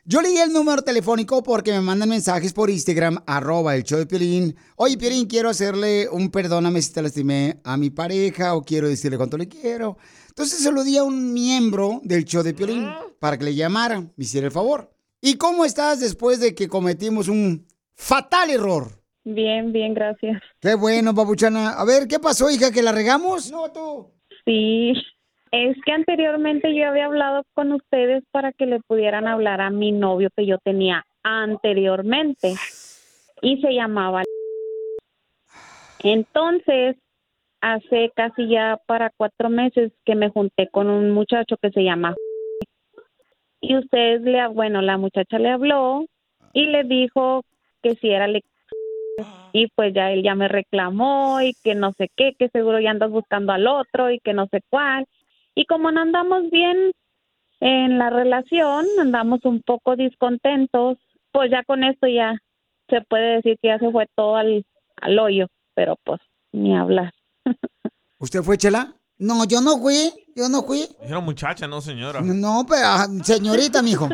Yo leí el número telefónico porque me mandan mensajes por Instagram, arroba el show de Piolín. Oye, Piolín, quiero hacerle un perdóname si te lastimé a mi pareja o quiero decirle cuánto le quiero. Entonces se lo di a un miembro del show de Piolín para que le llamara, me hiciera el favor. ¿Y cómo estás después de que cometimos un fatal error?
Bien, bien, gracias.
Qué bueno, papuchana. A ver, ¿qué pasó, hija? ¿Que la regamos? No, tú.
Sí.
Es que anteriormente yo había hablado con ustedes para que le pudieran hablar a mi novio que yo tenía anteriormente y se llamaba. Entonces, hace casi ya para cuatro meses que me junté con un muchacho que se llama y ustedes le, bueno, la muchacha le habló y le dijo que si era le y pues ya él ya me reclamó y que no sé qué, que seguro ya andas buscando al otro y que no sé cuál. Y como no andamos bien en la relación, andamos un poco descontentos, pues ya con esto ya se puede decir que ya se fue todo al, al hoyo, pero pues ni hablar. [laughs]
¿Usted fue, Chela? No, yo no fui, yo no fui.
Dijeron muchacha, no señora.
No, pero ah, señorita, mijo.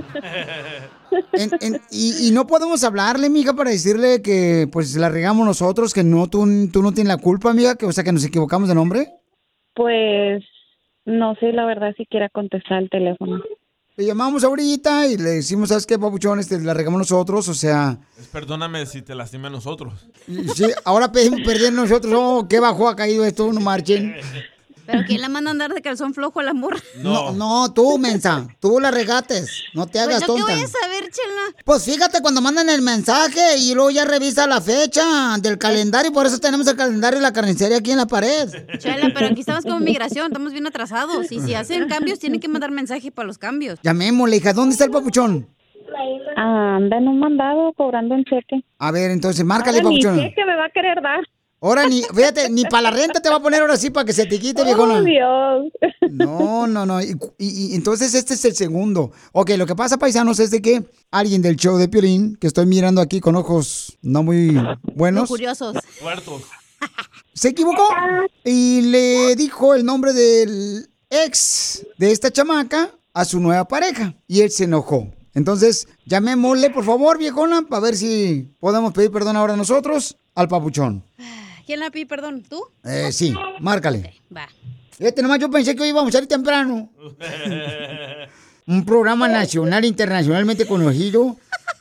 En- en- y, y no podemos hablarle, mija, para decirle que pues la regamos nosotros, que no, tú, tú no tienes la culpa, amiga, que o sea que nos equivocamos de nombre.
Pues no sé la verdad si quiera contestar el teléfono.
Le llamamos ahorita y le decimos, ¿sabes qué, papuchón? Este, la regamos nosotros, o sea,
Es perdóname si te lastimé a nosotros.
sí, ahora pedimos perder nosotros. Oh, qué bajo ha caído esto, no marchen. [laughs]
Pero ¿quién la manda a andar de calzón flojo a la morra? [laughs]
No, no, tú, mensa. Tú la regates. No te hagas
Pues yo qué
tonta.
voy a saber, chela.
Pues fíjate cuando mandan el mensaje y luego ya revisa la fecha del calendario. Por eso tenemos el calendario de la carnicería aquí en la pared.
Chela, pero aquí estamos como migración, estamos bien atrasados. Y si hacen cambios, tienen que mandar mensaje para los cambios.
Llamémosle, hija. ¿Dónde está el papuchón?
Ah, anda en un mandado cobrando un cheque.
A ver, entonces, márcale,
Ahora ni
papuchón.
cheque me va a querer dar.
Ahora ni, fíjate, ni para la renta te va a poner ahora sí para que se te quite, viejona.
Oh, Dios.
No, no, no. Y, y- y entonces este es el segundo. Ok, lo que pasa, paisanos, es de que alguien del show de Piolín, que estoy mirando aquí con ojos no muy buenos,
curiosos.
Puertos.
se equivocó y le dijo el nombre del ex de esta chamaca a su nueva pareja. Y él se enojó. Entonces, llamémosle, por favor, viejona, para ver si podemos pedir perdón ahora nosotros al papuchón.
¿Quién la pide perdón? ¿Tú?
Eh, sí, márcale.
Va.
Fíjate nomás, yo pensé que hoy íbamos a salir temprano. [laughs] Un programa nacional, internacionalmente conocido.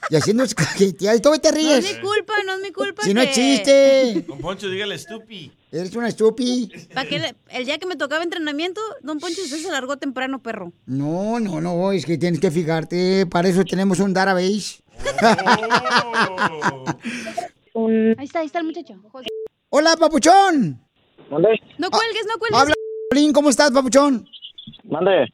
Y haciendo cajeteadas. Todavía te
No
ríes.
es mi culpa, no es mi culpa.
Si no
que-
chiste.
Don Poncho, dígale estupi.
Eres una estupi.
¿Para qué le- el día que me tocaba entrenamiento, don Poncho, usted se largó temprano, perro.
No, no, no, es que tienes que fijarte. Para eso tenemos un database.
Ahí está, ahí está el muchacho.
Hola, papuchón.
¿Mande?
No cuelgues, no cuelgues.
Habla, Piolín, ¿cómo estás, papuchón?
¿Mande?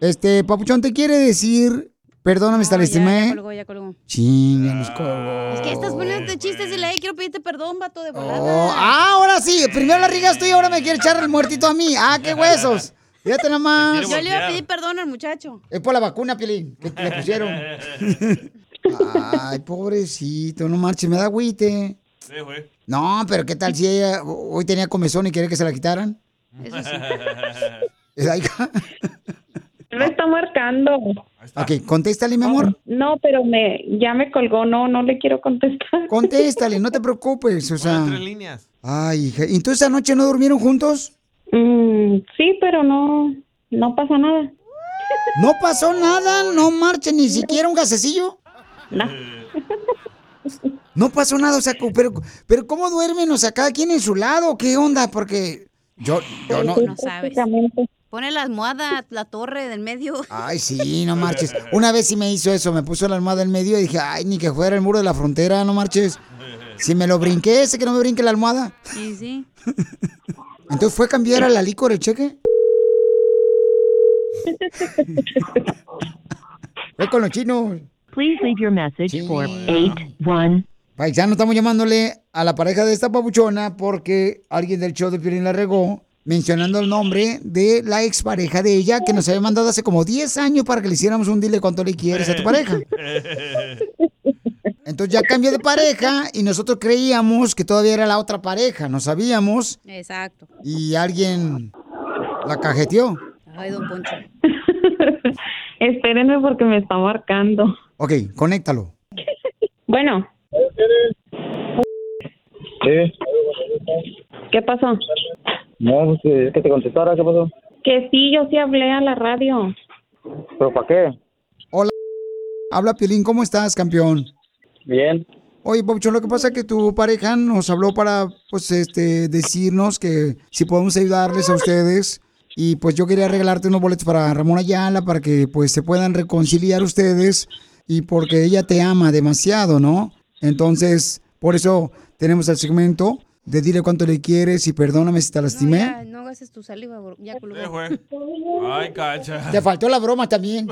Este, papuchón, te quiere decir. Perdóname, te
Ya,
lastimé.
ya colgó, ya colgó.
Chinga, nos colgó.
Es que estás poniendo chistes y le "Ay, quiero pedirte perdón, vato de volada.
Oh, ah, ahora sí. Primero la rigas tú y ahora me quiere echar el muertito a mí. Ah, qué huesos. Fíjate nomás.
Yo le iba a pedir perdón al muchacho.
Es por la vacuna, Piolín, que le pusieron. [laughs] [laughs] Ay, pobrecito, no marches, me da agüite.
Sí, güey.
No, pero ¿qué tal si ella hoy tenía comezón y quería que se la quitaran?
Eso sí. [laughs]
Eh.
Me está marcando.
Ok, contéstale, mi amor.
No, pero me ya me colgó, no, no le quiero contestar. [laughs]
Contéstale, no te preocupes, o sea.
Tres líneas.
Ay, hija. ¿Y entonces anoche no durmieron juntos?
Mm, sí, pero no, no pasa nada.
No pasó nada, no marche ni siquiera un gasecillo.
No.
No pasó nada, o sea, pero, pero ¿cómo duermen? O sea, cada quien en su lado, ¿qué onda? Porque yo, yo no.
No sabes. Pone la almohada, la torre del medio.
Ay, sí, no marches. Una vez sí me hizo eso, me puso la almohada en medio y dije, ay, ni que fuera el muro de la frontera, no marches. Si me lo brinqué, ese que no me brinque la almohada.
Sí, sí.
Entonces fue a cambiar a la licor el cheque. [laughs] Fue con los chinos.
Please leave your message for 81.
Paisano, estamos llamándole a la pareja de esta papuchona porque alguien del show de Piolín la regó mencionando el nombre de la expareja de ella que nos había mandado hace como 10 años para que le hiciéramos un dile cuánto le quieres a tu pareja. [laughs] Entonces ya cambió de pareja y nosotros creíamos que todavía era la otra pareja, no sabíamos
Exacto.
y alguien la cajeteó.
Ay, don Poncho. [laughs]
Espérenme porque me está marcando.
Ok, conéctalo.
Bueno,
Sí.
¿qué pasó?
No, pues, es que te contestara, ¿qué pasó?
Que sí, yo sí hablé a la radio.
¿Pero para qué?
Hola, habla Piolín, ¿cómo estás, campeón?
Bien.
Oye, Papuchón, lo que pasa es que tu pareja nos habló para, pues, este, decirnos que si podemos ayudarles a ustedes Y pues yo quería regalarte unos boletos para Ramón Ayala para que pues se puedan reconciliar ustedes y porque ella te ama demasiado, ¿no? Entonces, por eso tenemos el segmento de dile cuánto le quieres y perdóname si te lastimé.
Ya, no tu saliva, bro. ya colgó.
Ay, cacha.
Te faltó la broma también.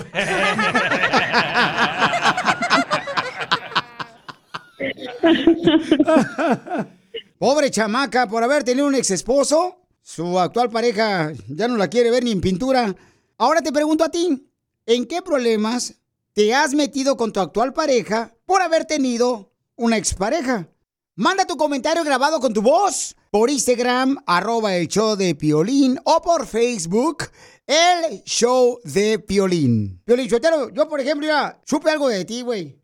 Pobre chamaca, por haber tenido un ex esposo, su actual pareja ya no la quiere ver ni en pintura. Ahora te pregunto a ti, ¿en qué problemas te has metido con tu actual pareja por haber tenido una expareja? Manda tu comentario grabado con tu voz por Instagram, arroba el show de Piolín, o por Facebook, el show de Piolín. Piolín, yo por ejemplo ya supe algo de ti, güey.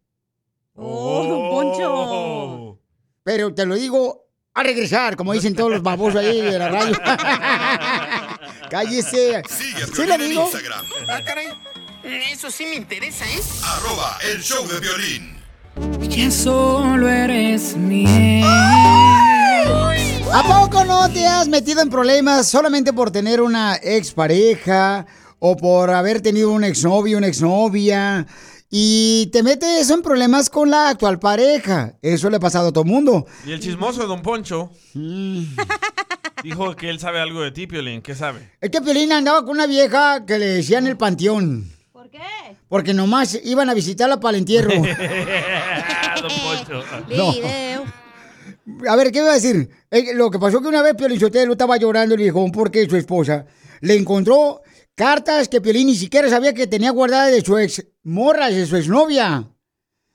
Oh, don Poncho.
Pero te lo digo a regresar, como dicen todos los babosos ahí de la radio. [laughs] Cállese.
Sigue a
¿Sí le
en
digo?
Instagram.
Ah, caray. Eso sí me interesa, ¿eh?
Arroba el show de violín.
Ya solo eres miel.
¿A poco no te has metido en problemas solamente por tener una expareja o por haber tenido un exnovio, una exnovia? Y te metes en problemas con la actual pareja. Eso le ha pasado a todo mundo.
Y el chismoso de Don Poncho
Mm. [laughs]
dijo que él sabe algo de ti, Piolín. ¿Qué sabe?
Es que Piolín andaba con una vieja que le decían el panteón. ¿Por qué? Porque nomás iban a visitarla para el entierro. [laughs] [laughs] No. A ver, ¿qué iba a decir? Eh, lo que pasó que una vez Piolín Sotelo estaba llorando y le dijo, porque su esposa le encontró cartas que Piolín ni siquiera sabía que tenía guardadas de su ex morra, de su exnovia.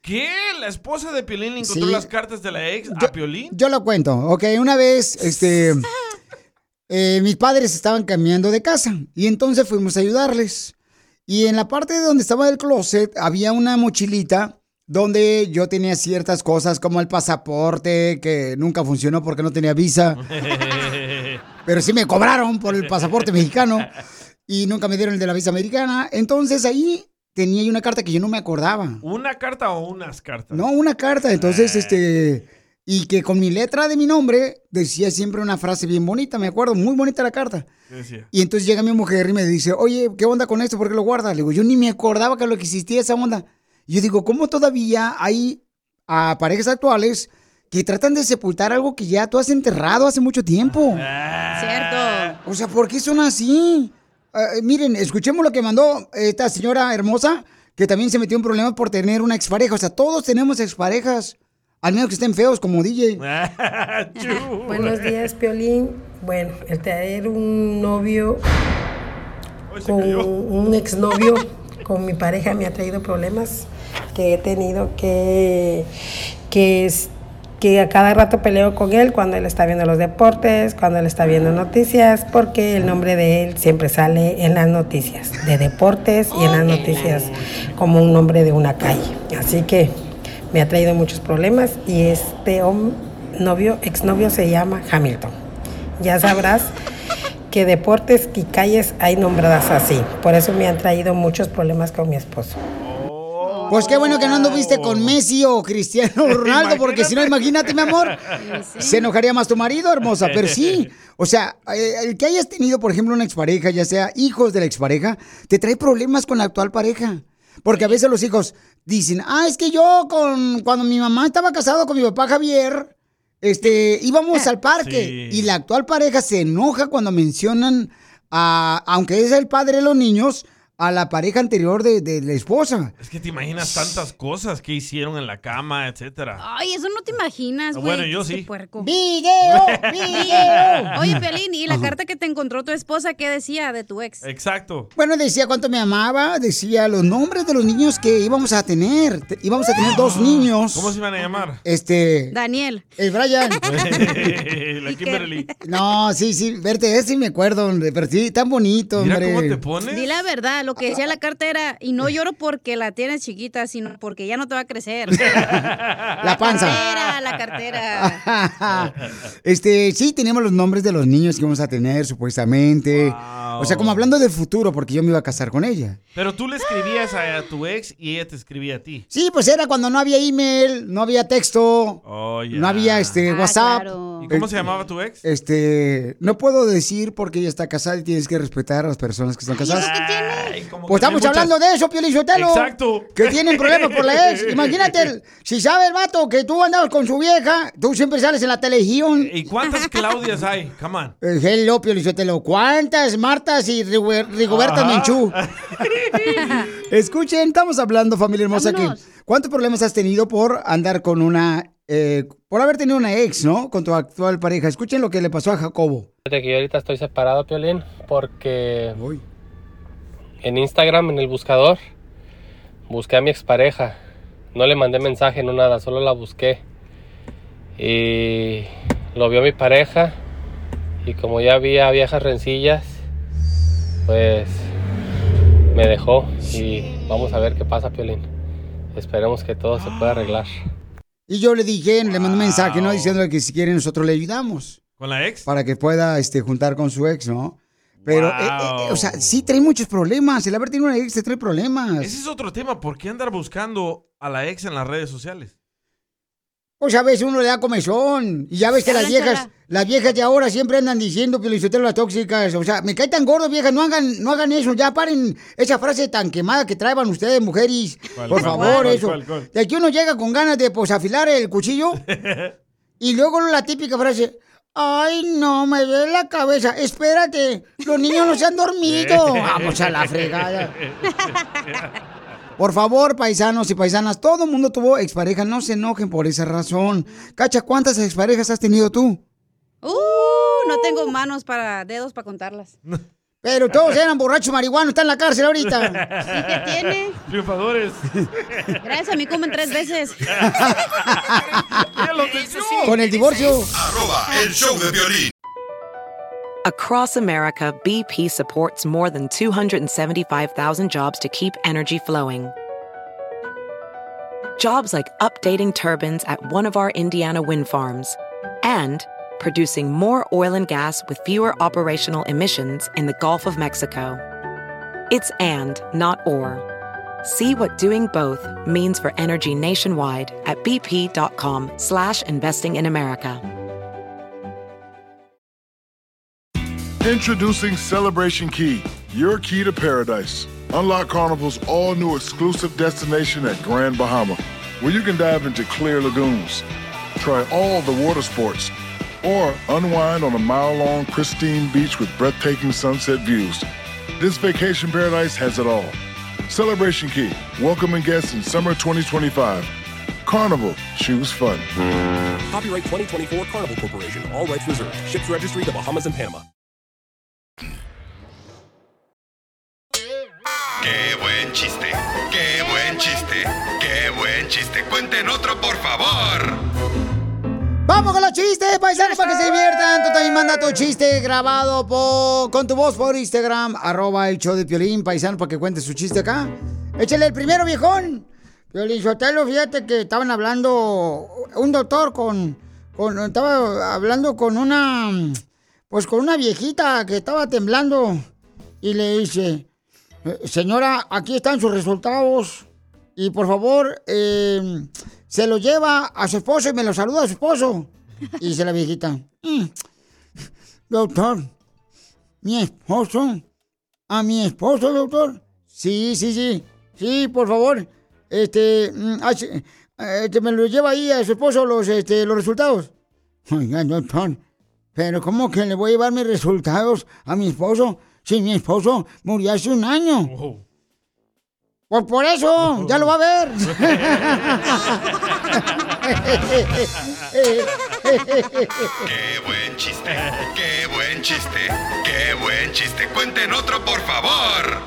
¿Qué? ¿La esposa de Piolín le encontró
Sí.
las cartas de la ex a Piolín?
Yo lo cuento, ok, una vez, [laughs] este, eh, mis padres estaban cambiando de casa y entonces fuimos a ayudarles. Y en la parte de donde estaba el closet había una mochilita donde yo tenía ciertas cosas como el pasaporte que nunca funcionó porque no tenía visa, [laughs] pero sí me cobraron por el pasaporte mexicano y nunca me dieron el de la visa americana. Entonces ahí tenía una carta que yo no me acordaba.
¿Una carta o unas cartas?
No, una carta. Entonces, este. Y que con mi letra de mi nombre decía siempre una frase bien bonita, me acuerdo, muy bonita la carta. Y entonces llega mi mujer y me dice, oye, ¿qué onda con esto? ¿Por qué lo guardas? Le digo, yo ni me acordaba que lo que existía esa onda. Y yo digo, ¿cómo todavía hay a parejas actuales que tratan de sepultar algo que ya tú has enterrado hace mucho tiempo?
Cierto.
O sea, ¿por qué son así? Eh, miren, escuchemos lo que mandó esta señora hermosa, que también se metió en problemas por tener una expareja. O sea, todos tenemos exparejas, al menos que estén feos como DJ. [laughs]
Buenos días, Piolín. Bueno, el tener un novio con un exnovio con mi pareja me ha traído problemas que he tenido que que es- que a cada rato peleo con él cuando él está viendo los deportes, cuando él está viendo noticias, porque el nombre de él siempre sale en las noticias de deportes y en las noticias como un nombre de una calle. Así que me ha traído muchos problemas y este novio, exnovio se llama Hamilton. Ya sabrás que deportes y calles hay nombradas así. Por eso me han traído muchos problemas con mi esposo.
Pues qué bueno que no anduviste con Messi o Cristiano [laughs] Ronaldo, porque si no, imagínate, mi amor, se enojaría más tu marido, hermosa. Pero sí, [laughs] o sea, eh, el que hayas tenido, por ejemplo, una expareja, ya sea hijos de la expareja, te trae problemas con la actual pareja. Porque a veces los hijos dicen, ah, es que yo con cuando mi mamá estaba casado con mi papá Javier, este, íbamos al parque.
Sí.
Y la actual pareja se enoja cuando mencionan a, aunque es el padre de los niños, a la pareja anterior de, de la esposa.
Es que te imaginas tantas cosas que hicieron en la cama, etcétera.
Ay, eso no te imaginas,
Ah,
güey.
bueno, yo sí.
puerco.
¡Video! [laughs] ¡Video!
Oye, Pelín, ¿y la
Ajá.
carta que te encontró tu esposa qué decía de tu ex?
Exacto.
Bueno, decía cuánto me amaba, decía los nombres de los niños que íbamos a tener. Te- íbamos a tener dos niños.
¿Cómo se iban a llamar?
Este.
Daniel.
El Brian. [laughs] [laughs]
la Kimberly.
No, sí, sí, verte, ese sí me acuerdo, hombre, pero sí, tan bonito,
Mira cómo te pones.
Di la verdad, la, lo que decía la cartera, y no lloro porque la tienes chiquita, sino porque ya no te va a crecer. [laughs]
La panza.
cartera, la cartera. [laughs]
este, sí, tenemos los nombres de los niños que vamos a tener, supuestamente. O sea, como hablando del futuro, porque yo me iba a casar con ella.
Pero tú le escribías a, a tu ex y ella te escribía a ti.
Sí, pues era cuando no había email, no había texto,
Oh,
no había este
Ah,
WhatsApp.
¿Y cómo se llamaba tu ex?
Este, no puedo decir porque ella está casada y tienes que respetar a las personas que están casadas.
Ay, como
Pues
que
estamos hablando
muchas-
de eso, Pio Lizotelo.
Exacto.
Que tienen problemas por la ex. [laughs] Imagínate, el- si sabe el vato que tú andabas con su vieja, tú siempre sales en la televisión.
¿Y cuántas Claudias hay? Come on.
Eh, Hello, Pio Lizotelo. ¿Cuántas Martas y Rigo- Rigobertas
Ajá.
Menchú? [laughs] Escuchen, estamos hablando, familia hermosa, que
Vámonos.
¿cuántos problemas has tenido por andar con una, eh, por haber tenido una ex, ¿no? Con tu actual pareja. Escuchen lo que le pasó a Jacobo.
Fíjate que yo ahorita estoy separado, Piolín, porque en Instagram, en el buscador, busqué a mi expareja. No le mandé mensaje, no nada, solo la busqué. Y lo vio mi pareja. Y como ya había viejas rencillas, pues me dejó. Y vamos a ver qué pasa, Piolín. Esperemos que todo se pueda arreglar.
Y yo le dije, le mandé un mensaje, ¿no? Diciéndole que si quiere nosotros le ayudamos.
¿Con la ex?
Para que pueda este, juntar con su ex, ¿no? Pero, eh, eh,
Wow.
o sea, sí trae muchos problemas. El haber tenido una ex te trae problemas.
Ese es otro tema. ¿Por qué andar buscando a la ex en las redes sociales?
Pues a veces uno le da comezón. Y ya ves que las viejas, las viejas de ahora siempre andan diciendo que las tóxicas. O sea, me cae tan gordo, viejas, no hagan, no hagan eso. Ya paren esa frase tan quemada que traen ustedes, mujeres.
¿Cuál,
Por
cuál,
favor,
cuál,
eso.
cuál, cuál?
De aquí uno llega con ganas de pues afilar el cuchillo. [laughs] y luego la típica frase. Ay, no, me duele la cabeza. Espérate, los niños no se han dormido. [laughs] [laughs] Vamos a la fregada. Por favor, paisanos y paisanas, todo el mundo tuvo expareja, no se enojen por esa razón. Cacha, ¿cuántas exparejas has tenido tú?
Uh, no tengo manos para dedos para contarlas. [laughs]
Pero todos [laughs] eran borrachos marihuanos, están en la cárcel ahorita.
¿Y qué tiene?
Triunfadores.
Gracias a mí comen tres veces.
Con el divorcio.
Arroba el show de violín.
Across America, BP supports more than 275,000 jobs to keep energy flowing. Jobs like updating turbines at one of our Indiana wind farms and producing more oil and gas with fewer operational emissions in the Gulf of Mexico. It's and, not or. See what doing both means for energy nationwide at bp.com slash investing in America.
Introducing Celebration Key, your key to paradise. Unlock Carnival's all new exclusive destination at Grand Bahama, where you can dive into clear lagoons, try all the water sports, or unwind on a mile long pristine beach with breathtaking sunset views. This vacation paradise has it all. Celebration Key, welcoming guests in summer 2025. Carnival, choose fun.
Copyright 2024 Carnival Corporation. All rights reserved. Ships registry the Bahamas and Panama.
Qué buen chiste, qué buen chiste, qué buen chiste. Cuenten otro, por favor.
Vamos con los chistes, paisanos, para que se diviertan. Tú también manda tu chiste grabado por- con tu voz por Instagram, arroba el show de Piolín, paisano, para que cuente su chiste acá. Échale el primero, viejón. Piolín Sotelo, fíjate que estaban hablando, un doctor con, con, estaba hablando con una, pues con una viejita que estaba temblando y le dice, "Eh, señora, aquí están sus resultados y por favor, eh, se lo lleva a su esposo y me lo saluda a su esposo. Y dice la viejita, "Mm, doctor, mi esposo, a mi esposo, doctor. Sí, sí, sí, sí, por favor, este, mm, ah, este, me lo lleva ahí a su esposo los, este, los resultados. Oiga, doctor, pero ¿cómo que le voy a llevar mis resultados a mi esposo si mi esposo murió hace un año? Pues por eso, ya lo va a ver.
Qué buen chiste, qué buen chiste, qué buen chiste. Cuenten otro, por favor.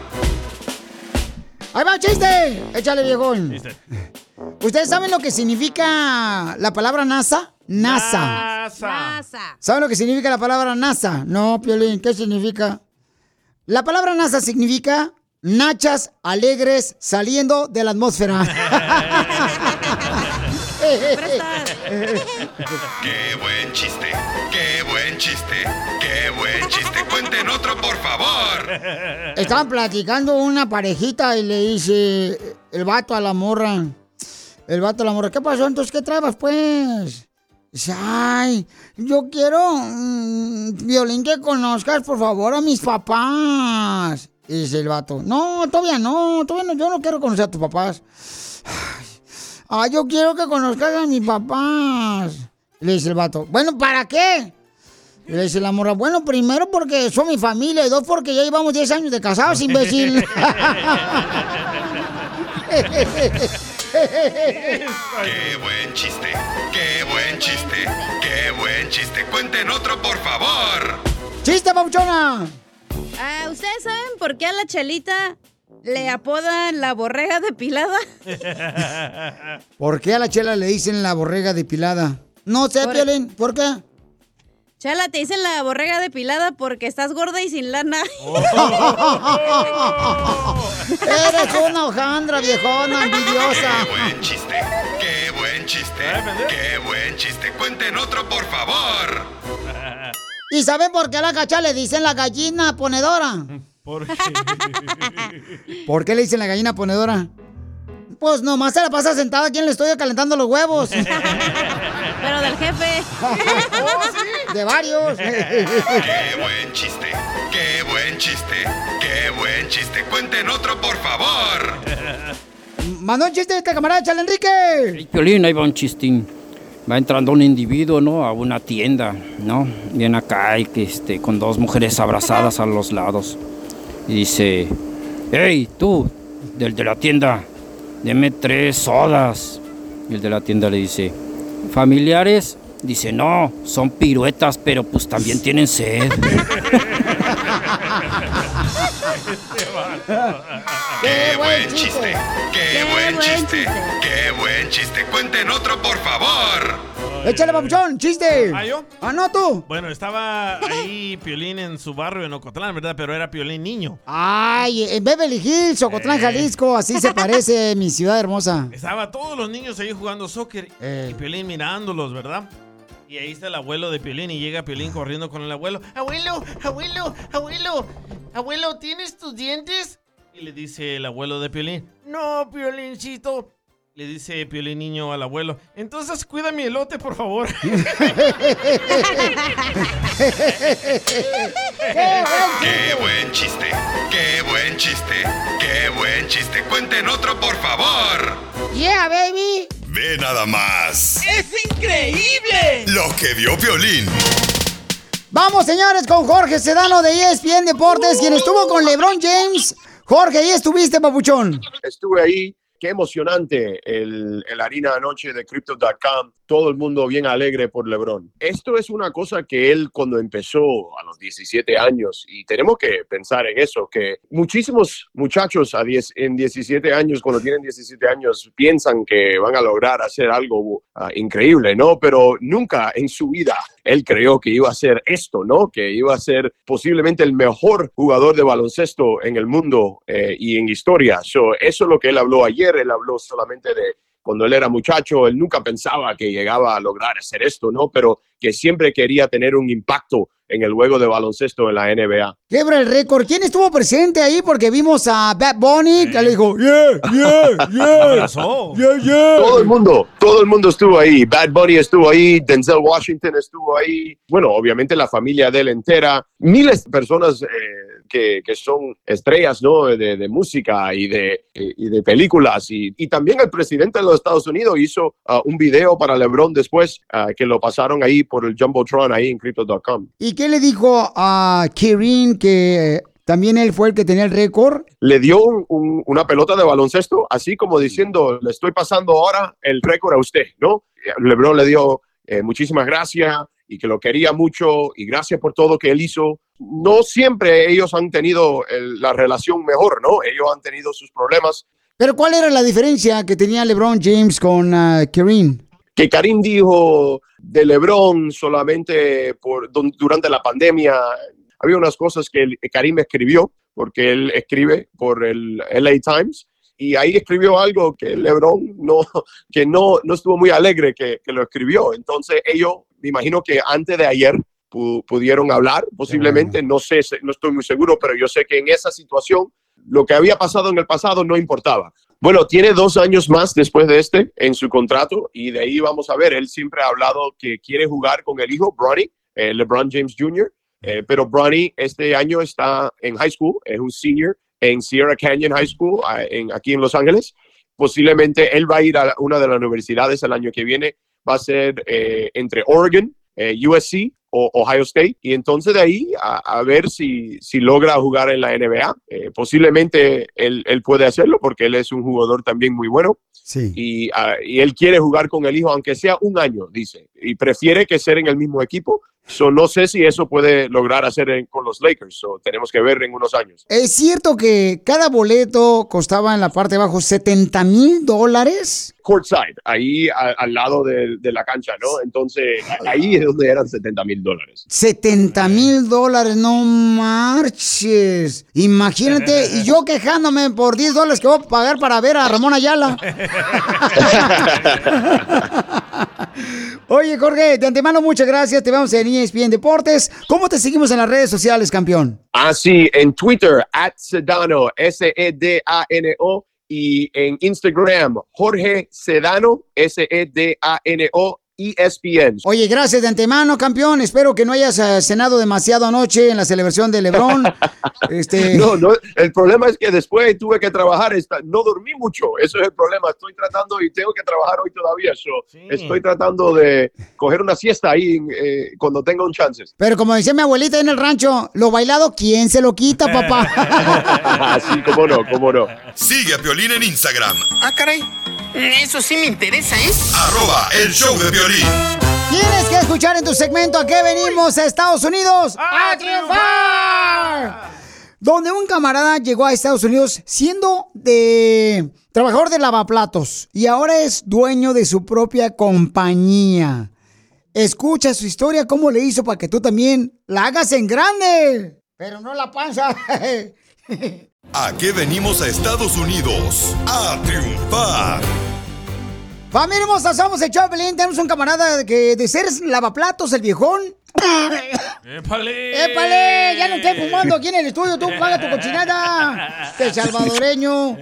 ¡Ahí va, chiste! Échale, viejón. ¿Ustedes saben lo que significa la palabra NASA? NASA.
NASA.
¿Saben lo que significa la palabra NASA? No, Piolín, ¿qué significa? La palabra NASA significa nachas alegres saliendo de la atmósfera. [laughs]
Qué buen chiste, qué buen chiste, qué buen chiste. Cuenten otro, por favor.
Estaban platicando una parejita y le dice el vato a la morra. El vato a la morra, ¿qué pasó? Entonces, ¿qué traebas, pues? Dice, ay, yo quiero, mm, Violín, que conozcas, por favor, a mis papás. Y dice el vato, no, todavía no, todavía no, yo no quiero conocer a tus papás. Ay, yo quiero que conozcas a mis papás. Le dice el vato, bueno, ¿para qué? Le dice la morra, bueno, primero porque son mi familia y dos porque ya llevamos 10 años de casados, imbécil. [laughs]
Qué buen chiste, qué buen chiste, qué buen chiste. Cuenten otro, por favor.
¡Chiste, papuchona!
Ah, ¿Ustedes saben por qué a la chelita le apodan la borrega depilada? [laughs]
¿Por qué a la chela le dicen la borrega depilada? No sé,
Por-
Piolín, ¿por qué?
Chela, te dicen la borrega depilada porque estás gorda y sin lana. [laughs]
Eres una hojandra, viejona, envidiosa.
Qué buen chiste, qué buen chiste, qué buen chiste. Cuenten otro, por favor.
¿Y saben por qué a la cacha le dicen la gallina ponedora? [laughs]
¿Por
¿Por qué le dicen la gallina ponedora? Pues nomás se la pasa sentada aquí en el estudio calentando los huevos. [laughs]
Pero del jefe. [laughs]
De varios.
Qué buen chiste, qué buen chiste, qué buen chiste. Cuenten otro, por favor.
Mandó un chiste este camarada, chale Enrique.
Piolín, ahí va un chistín. Va entrando un individuo, ¿no? A una tienda, ¿no? Viene acá y que este, con dos mujeres abrazadas a los lados. Y dice, hey, tú, del de la tienda, deme tres sodas. Y el de la tienda le dice, familiares. Dice, no, son piruetas, pero pues también tienen sed. [laughs] [laughs]
Qué buen chiste, qué buen chiste, qué buen chiste. Cuenten otro, por favor.
Échale, papuchón, chiste.
¿Ah, yo?
Ah, no, tú.
Bueno, estaba ahí Piolín en su barrio en Ocotlán, ¿verdad? Pero era Piolín niño.
Ay, en Beverly Hills, Ocotlán, Jalisco, así se parece mi ciudad hermosa.
Estaba todos los niños ahí jugando soccer y Piolín mirándolos, ¿verdad? Y ahí está el abuelo de Piolín y llega Piolín corriendo con el abuelo.
Abuelo, abuelo, abuelo, abuelo, ¿tienes tus dientes?
Y le dice el abuelo de Piolín, no, Piolincito. Le dice Piolín niño al abuelo, entonces cuida mi elote, por favor. [laughs] [laughs]
Qué buen chiste, qué buen chiste, qué buen chiste. Cuenten otro, por favor.
Yeah, baby.
Ve nada más.
¡Es increíble!
Lo que vio Piolín.
Vamos, señores, con Jorge Sedano de ESPN Deportes, quien estuvo con LeBron James. Jorge, ahí estuviste, papuchón.
Estuve ahí. Qué emocionante el, el harina anoche de Crypto.com. Todo el mundo bien alegre por LeBron. Esto es una cosa que él cuando empezó a los 17 años, y tenemos que pensar en eso, que muchísimos muchachos a 10, en 17 años, cuando tienen 17 años, piensan que van a lograr hacer algo ah, increíble, ¿no? Pero nunca en su vida él creyó que iba a ser esto, ¿no? Que iba a ser posiblemente el mejor jugador de baloncesto en el mundo eh, y en historia. So, eso es lo que él habló ayer. Él habló solamente de cuando él era muchacho, él nunca pensaba que llegaba a lograr hacer esto, ¿no? Pero que siempre quería tener un impacto en el juego de baloncesto en la NBA.
Quebra el récord. ¿Quién estuvo presente ahí? Porque vimos a Bad Bunny, que le dijo, yeah, yeah, [laughs] yeah. Yeah, yeah.
Todo el mundo, todo el mundo estuvo ahí. Bad Bunny estuvo ahí, Denzel Washington estuvo ahí. Bueno, obviamente la familia de él entera. Miles de personas eh, que, que son estrellas, ¿no? De, de música y de, y de películas. Y, y también el presidente de los Estados Unidos hizo ah, un video para LeBron después ah, que lo pasaron ahí por el Jumbotron ahí en Crypto.com.
¿Y qué le dijo a Kirin que también él fue el que tenía el récord?
le dio un- un- una pelota de baloncesto, así como diciendo, le estoy pasando ahora el récord a usted, ¿no? LeBron le dio eh, muchísimas gracias y que lo quería mucho y gracias por todo que él hizo. No siempre ellos han tenido el- la relación mejor, ¿no? Ellos han tenido sus problemas.
Pero ¿cuál era la diferencia que tenía LeBron James con ah, Kirin?
Que Karim dijo de LeBron solamente por, durante la pandemia, había unas cosas que Karim escribió porque él escribe por el LA Times y ahí escribió algo que LeBron no, que no, no estuvo muy alegre que, que lo escribió. Entonces ellos, me imagino que antes de ayer pu- pudieron hablar, posiblemente, no sé, no estoy muy seguro, pero yo sé que en esa situación lo que había pasado en el pasado no importaba. Bueno, tiene dos años más después de este en su contrato y de ahí vamos a ver. Él siempre ha hablado que quiere jugar con el hijo, Bronny, eh, LeBron James Jr., eh, pero Bronny este año está en high school, es un senior en Sierra Canyon High School, en, aquí en Los Ángeles. Posiblemente él va a ir a una de las universidades el año que viene, va a ser eh, entre Oregon, eh, USC o Ohio State, y entonces de ahí a, a ver si, si logra jugar en la NBA. Eh, posiblemente él, él puede hacerlo porque él es un jugador también muy bueno.
Sí.
Y, ah, y él quiere jugar con el hijo, aunque sea un año, dice, y prefiere que ser en el mismo equipo. So, no sé si eso puede lograr hacer en- con los Lakers. So, tenemos que ver en unos años.
¿Es cierto que cada boleto costaba en la parte de abajo 70 mil dólares?
Courtside, ahí a- al lado de, de la cancha, ¿no? Entonces, a- ahí es donde eran 70 mil dólares.
70 mil dólares, no marches. Imagínate, [laughs] y yo quejándome por 10 dólares que voy a pagar para ver a Ramón Ayala. [laughs] [laughs] Oye, Jorge, de antemano, muchas gracias. Te vemos en ESPN Deportes. ¿Cómo te seguimos en las redes sociales, campeón?
Ah, sí, en Twitter, at Sedano, S-E-D-A-N-O, y en Instagram, Jorge Sedano, S-E-D-A-N-O, ESPN.
Oye, gracias de antemano, campeón. Espero que no hayas eh, cenado demasiado anoche en la celebración de Lebrón. [laughs] Este...
No, no, el problema es que después tuve que trabajar, esta- no dormí mucho, eso es el problema, estoy tratando y tengo que trabajar hoy todavía, so, estoy tratando de coger una siesta ahí eh, cuando tenga un chance.
Pero como decía mi abuelita en el rancho, lo bailado, ¿quién se lo quita, papá? [laughs]
Así, cómo no, cómo no.
Sigue a Piolín en Instagram,
Ah, caray. Eso sí me interesa, ¿eh?
arroba el show de violín.
Tienes que escuchar en tu segmento a qué venimos a Estados Unidos a triunfar. Donde un camarada llegó a Estados Unidos siendo de trabajador de lavaplatos y ahora es dueño de su propia compañía. Escucha su historia, cómo le hizo para que tú también la hagas en grande, pero no la panza. [laughs]
¿A qué venimos a Estados Unidos? A triunfar.
Familia hermosa, somos el Choplin. Tenemos un camarada que de ser lavaplatos, el viejón.
¡Épale!
¡Épale! Ya no estoy fumando aquí en el estudio, tú paga tu cochinada. [laughs] Este salvadoreño.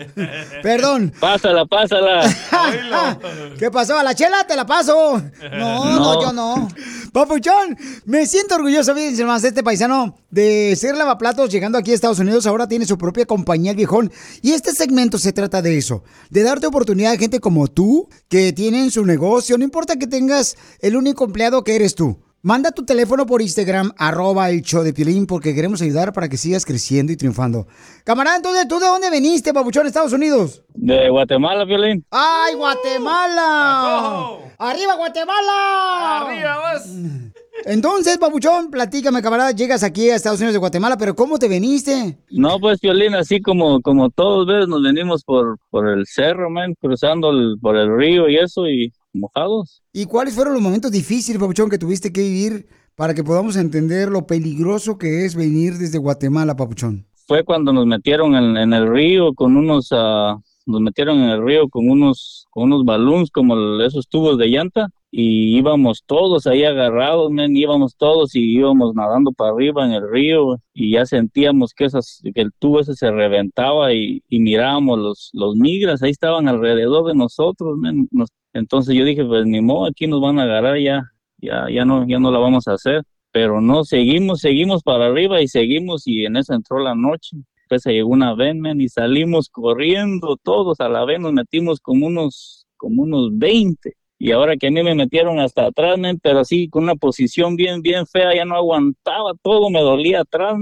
Perdón.
Pásala, pásala. [laughs]
¿Qué pasó? ¿A la chela? Te la paso. No, no,
No.
yo no. Papuchón, me siento orgulloso, fíjense más, de este paisano de ser lavaplatos llegando aquí a Estados Unidos. Ahora tiene su propia compañía, el viejón. Y este segmento se trata de eso, de darte oportunidad a gente como tú que tienen su negocio. No importa que tengas el único empleado que eres tú. Manda tu teléfono por Instagram, arroba el show de Piolín, porque queremos ayudar para que sigas creciendo y triunfando. Camarada, entonces, ¿tú de dónde veniste, papuchón, Estados Unidos?
De Guatemala, Violín.
¡Ay, Guatemala! ¡Arriba, Guatemala! ¡Arriba vas! Entonces, papuchón, platícame, camarada, llegas aquí a Estados Unidos de Guatemala, pero ¿cómo te veniste?
No, pues Violín, así como, como todos ves, nos venimos por, por el cerro, man, cruzando el- por el río y eso, y mojados.
¿Y cuáles fueron los momentos difíciles, papuchón, que tuviste que vivir para que podamos entender lo peligroso que es venir desde Guatemala, papuchón?
Fue cuando nos metieron en, en el río con unos, ah, nos metieron en el río con unos, con unos balloons como el- esos tubos de llanta y íbamos todos ahí agarrados, men, íbamos todos y íbamos nadando para arriba en el río y ya sentíamos que esas, que el tubo ese se reventaba y, y mirábamos los, los migras, ahí estaban alrededor de nosotros, men. Nos- entonces yo dije, pues ni modo, aquí nos van a agarrar ya, ya, ya no, ya no la vamos a hacer. Pero no, seguimos, seguimos para arriba y seguimos y en eso entró la noche. Después se llegó una ven, men, y salimos corriendo todos a la vez, nos metimos como unos, como unos 20. Y ahora que a mí me metieron hasta atrás, men, pero así con una posición bien, bien fea, ya no aguantaba, todo me dolía atrás,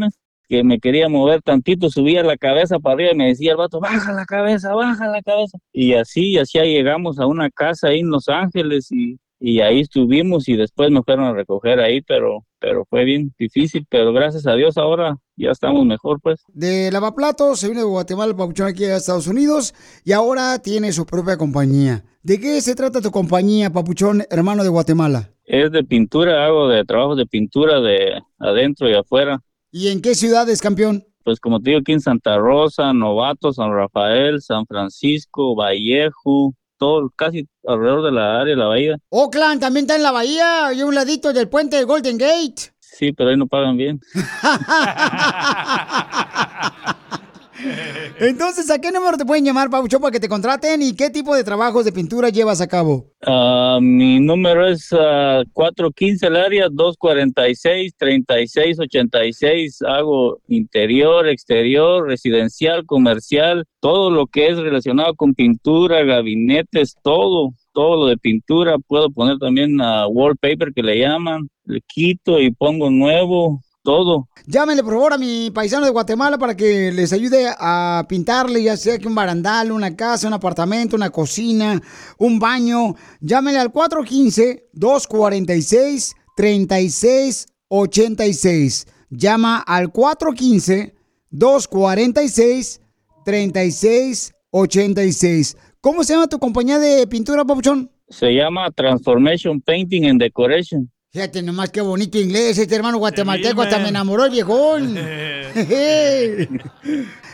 que me quería mover tantito, subía la cabeza para arriba y me decía el vato, baja la cabeza, baja la cabeza. Y así, así llegamos a una casa ahí en Los Ángeles y, y ahí estuvimos y después me fueron a recoger ahí, pero, pero fue bien difícil, pero gracias a Dios ahora ya estamos mejor, pues.
De lavaplatos, se vino de Guatemala, papuchón, aquí a Estados Unidos y ahora tiene su propia compañía. ¿De qué se trata tu compañía, papuchón, hermano de Guatemala?
Es de pintura, hago de trabajos de pintura de adentro y afuera.
¿Y en qué ciudades, campeón?
pues como te digo, aquí en Santa Rosa, Novato, San Rafael, San Francisco, Vallejo, todo, casi alrededor de la área de la bahía.
Oakland también está en la bahía y a un ladito del puente de Golden Gate.
Sí, pero ahí no pagan bien. [laughs] [laughs]
Entonces, ¿a qué número te pueden llamar, Pabuchón, para que te contraten y qué tipo de trabajos de pintura llevas a cabo?
Ah, mi número es ah, 415 el área, 246-3686. Hago interior, exterior, residencial, comercial, todo lo que es relacionado con pintura, gabinetes, todo, todo lo de pintura. Puedo poner también a wallpaper que le llaman, le quito y pongo nuevo, todo.
Llámenle, por favor, a mi paisano de Guatemala para que les ayude a pintarle, ya sea que un barandal, una casa, un apartamento, una cocina, un baño. Llámenle al 415-246-3686. Llama al 415-246-3686. ¿Cómo se llama tu compañía de pintura, Papuchón?
Se llama Transformation Painting and Decoration.
Fíjate nomás qué bonito inglés, este hermano guatemalteco hasta me enamoró el viejón. [laughs]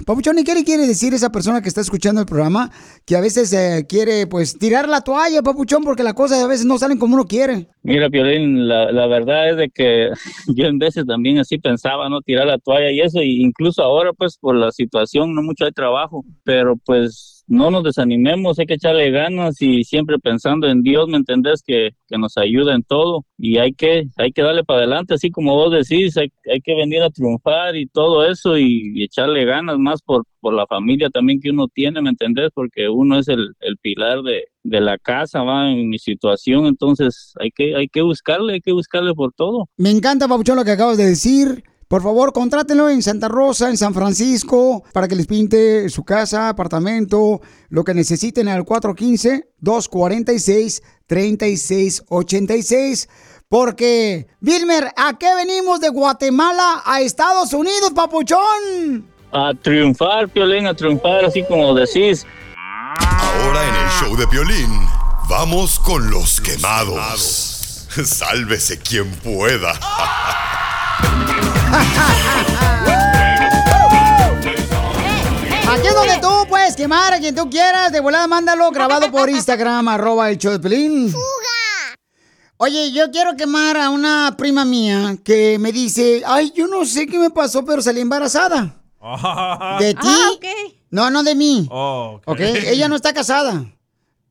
Papuchón, ¿y qué le quiere decir esa persona que está escuchando el programa? Que a veces eh, quiere, pues, tirar la toalla, Papuchón, porque las cosas a veces no salen como uno quiere.
Mira, Piolín, la, la verdad es de que [laughs] yo en veces también así pensaba, ¿no? Tirar la toalla y eso, y incluso ahora, pues, por la situación, no mucho hay trabajo, pero pues no nos desanimemos, hay que echarle ganas y siempre pensando en Dios, ¿me entendés? Que, que nos ayuda en todo y hay que, hay que darle para adelante, así como vos decís, hay, hay que venir a triunfar y todo eso y, y echarle ganas más por, por la familia también que uno tiene, ¿me entendés? Porque uno es el, el pilar de, de la casa, va, en mi situación, entonces hay que, hay que buscarle, hay que buscarle por todo.
Me encanta, Papuchón, lo que acabas de decir. Por favor, contrátenlo en Santa Rosa, en San Francisco, para que les pinte su casa, apartamento, lo que necesiten al 415-246-3686. Porque, Wilmer, ¿a qué venimos de Guatemala a Estados Unidos, papuchón?
A triunfar, Piolín, a triunfar, así como decís.
Ahora en el show de Piolín, vamos con los quemados. Sálvese quien pueda. [laughs]
Aquí es donde tú puedes quemar a quien tú quieras. De volada, mándalo grabado por Instagram, [laughs] arroba el show de Pelín. Oye, yo quiero quemar a una prima mía que me dice, ay, yo no sé qué me pasó, pero salí embarazada. [laughs] ¿De ti?
Ah, ok.
No, no de mí.
Oh,
¿Ok? Ella no está casada.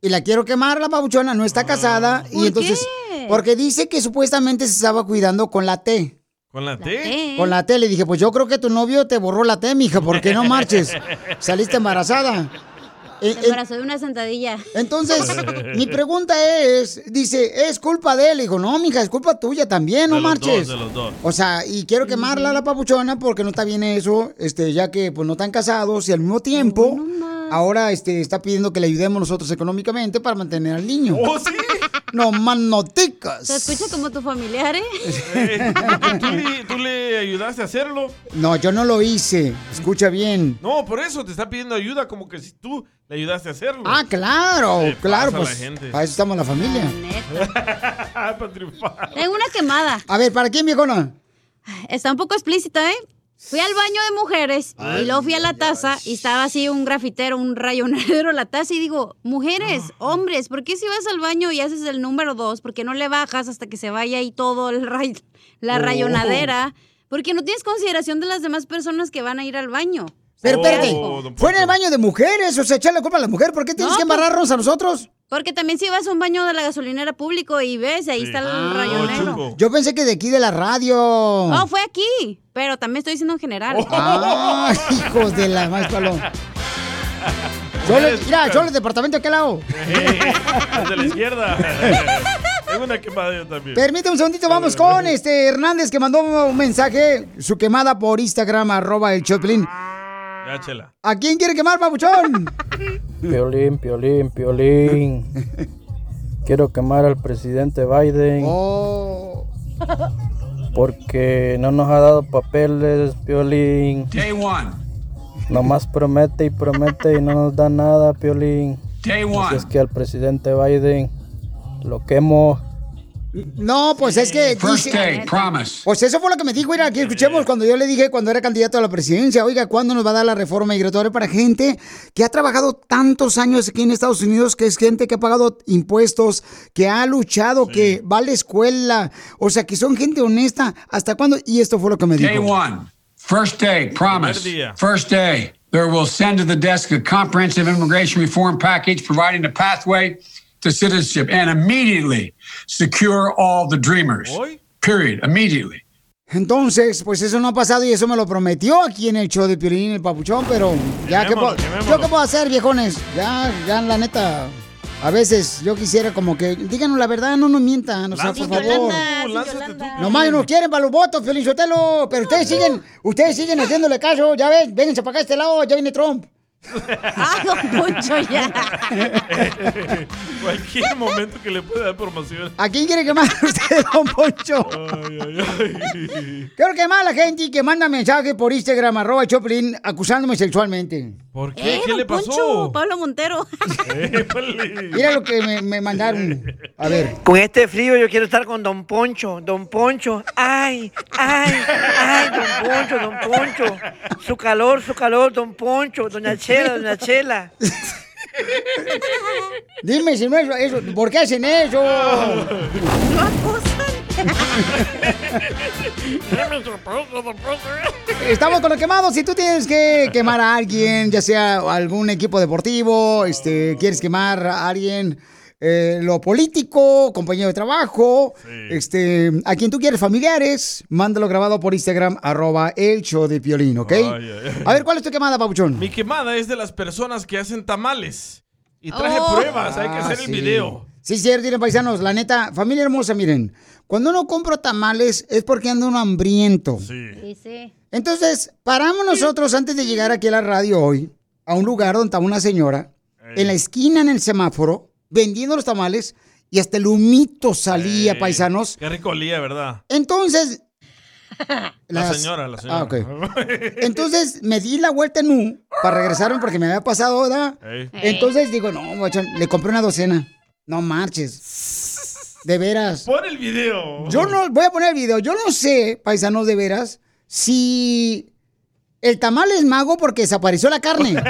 Y la quiero quemar, la babuchona, no está casada. Y
¿Por
entonces,
qué?
porque dice que supuestamente se estaba cuidando con la T.
¿Con la T?
Con la T. Le dije, pues yo creo que tu novio te borró la T, mija, porque no marches. [laughs] Saliste embarazada. Eh,
Se
eh,
embarazó de una sentadilla.
entonces, [laughs] mi pregunta es, dice, ¿es culpa de él? Le digo, no, mija, es culpa tuya también, no
De los
marches.
dos, de los dos.
O sea, y quiero quemarla a la papuchona porque no está bien eso, este, ya que pues no están casados y al mismo tiempo ahora este está pidiendo que le ayudemos nosotros económicamente para mantener al niño.
¿Oh, sí?
No más noticas.
Se escucha como tu familiar, ¿eh?
Eh, tú, le, tú le ayudaste a hacerlo.
No, yo no lo hice. Escucha bien.
No, por eso te está pidiendo ayuda, como que si tú le ayudaste a hacerlo.
Ah, claro, claro,
la
pues
gente.
para eso estamos la familia. [laughs]
Para triunfar.
Tengo una quemada.
A ver, ¿para quién, viejona?
Está un poco explícita, ¿eh? Fui al baño de mujeres y luego fui a la taza y estaba así un grafitero, un rayonadero la taza y digo, mujeres, hombres, ¿por qué si vas al baño y haces el número dos? ¿Por qué no le bajas hasta que se vaya ahí todo el ray- la
Oh.
rayonadera? Porque no tienes consideración de las demás personas que van a ir al baño.
Pero espérate,
Oh,
fue en el baño de mujeres, o sea, echarle la culpa a la mujer. ¿Por qué tienes
No,
que
pues-
embarrarnos a nosotros?
Porque también si vas a un baño de la gasolinera público y ves, ahí está el
Ah,
rayonero.
Yo pensé que de aquí de la radio.
Oh, fue aquí, pero también estoy diciendo en general. [laughs]
Ah, hijos de la más paloma. Solo, mira, solo el departamento de aquel lado. [laughs]
El de la izquierda. [laughs] Tengo una quemada yo también.
Permíteme un segundito, vamos con este Hernández que mandó un mensaje, su quemada por Instagram, arroba el Choplin.
Ya, chela.
¿A quién quiere quemar, papuchón? [laughs]
Piolín, piolín, piolín. Quiero quemar al presidente Biden.
Oh.
Porque no nos ha dado papeles, piolín.
Day one.
Nomás promete y promete y no nos da nada, piolín.
Day one.
Así es que al presidente Biden lo quemo
No, pues es que
First
dice-
day, promise.
Pues eso fue lo que me dijo, mira, aquí escuchemos cuando yo le dije cuando era candidato a la presidencia, oiga, ¿cuándo nos va a dar la reforma migratoria para gente que ha trabajado tantos años aquí en Estados Unidos, que es gente que ha pagado impuestos, que ha luchado, que va a la escuela, o sea, que son gente honesta, ¿hasta cuándo? Y esto fue lo que me dijo.
Day one, first day, promise. First day, there will send to the desk a comprehensive immigration reform package providing a pathway to citizenship and immediately secure all the dreamers. Period. Immediately.
Entonces, pues eso no ha pasado y eso me lo prometió aquí en el show de Piolín, el papuchón, pero ya, ¿qué puedo, ¿yo qué puedo hacer, viejones? Ya, ya, la neta, a veces yo quisiera como que, díganos la verdad, no nos mientan, o sea, por favor. Nomás no quieren para los votos, Piolín Sotelo, pero ustedes siguen, ustedes siguen haciéndole caso, ya ven, vénganse para acá a este lado, ya viene Trump. [laughs]
¡Ah, don Poncho, ya! [laughs]
Cualquier momento que le pueda dar promoción.
¿A quién quiere quemar [laughs] usted, don Poncho? Quiero quemar a la gente que manda mensaje por Instagram, arroba Choplin, acusándome sexualmente.
¿Por qué?
Eh,
¿Qué
don
le pasó?
Poncho, Pablo Montero. [laughs]
Mira lo que me, me mandaron. A ver.
Con este frío yo quiero estar con Don Poncho, Don Poncho. Ay, ay, ay, Don Poncho, Don Poncho. Su calor, su calor, Don Poncho, Doña Chela, Doña Chela.
Dime si no es eso. ¿Por qué hacen eso? Estamos con los quemados. Si tú tienes que quemar a alguien, ya sea algún equipo deportivo, este, quieres quemar a alguien, eh, lo político, compañero de trabajo, este, a quien tú quieres, familiares, mándalo grabado por Instagram, arroba el show de Piolín, ¿ok? A ver, ¿cuál es tu quemada, Papuchón?
Mi quemada es de las personas que hacen tamales. Y traje
Oh.
pruebas, hay que
Ah,
hacer el
sí.
video.
Sí, cierto, miren, paisanos, la neta, familia hermosa, miren, cuando uno compra tamales es porque anda uno hambriento.
Sí, sí.
Entonces, paramos nosotros antes de llegar aquí a la radio hoy, a un lugar donde estaba una señora, en la esquina en el semáforo, vendiendo los tamales, y hasta el humito salía,
Ey,
paisanos.
Qué rico olía, ¿verdad?
Entonces... [laughs]
La
las-
señora, la señora.
Ah, ok. [laughs] Entonces me di la vuelta en U para regresarme porque me había pasado, ¿verdad?
Ey.
Entonces digo, no, guachón, le compré una docena. No marches. De veras.
Pon el video.
Yo no, voy a poner el video. Yo no sé, paisanos de veras, si el tamal es mago porque desapareció la carne. [laughs]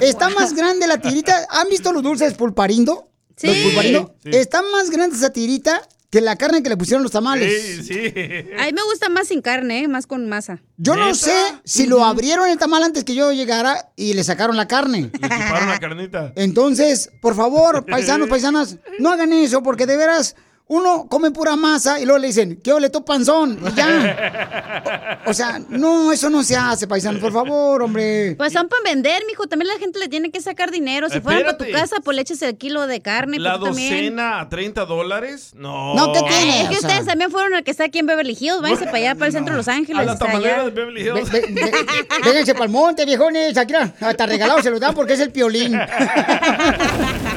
Está más grande la tirita. ¿Han visto los dulces pulparindo?
Sí.
Los pulparindo.
Sí.
Está más grande esa tirita que la carne que le pusieron los tamales.
Sí, sí.
A mí me gusta más sin carne, ¿eh? más con masa.
Yo no sé si lo abrieron el tamal antes que yo llegara y le sacaron la carne.
Le chuparon la carnita.
Entonces, por favor, paisanos, paisanas, no hagan eso porque de veras uno come pura masa y luego le dicen, ¿qué ole tu panzón? Y ya. [laughs] O sea, no, eso no se hace, paisanos, por favor, hombre.
Pues son para vender, mijo. También la gente le tiene que sacar dinero. Si fueran para tu casa, pues le echas el kilo de carne.
La
pues también.
docena a 30 dólares. No.
No, ¿qué tiene?
Es que
O sea-
ustedes también fueron el que está aquí en Beverly Hills. Váyanse para allá, para el centro de Los Ángeles. [laughs]
A la tamalera
allá.
de Beverly Hills.
Ve- ve- ve- Vénganse para el monte, viejones. Aquí hasta regalado se los dan porque es el piolín. [laughs]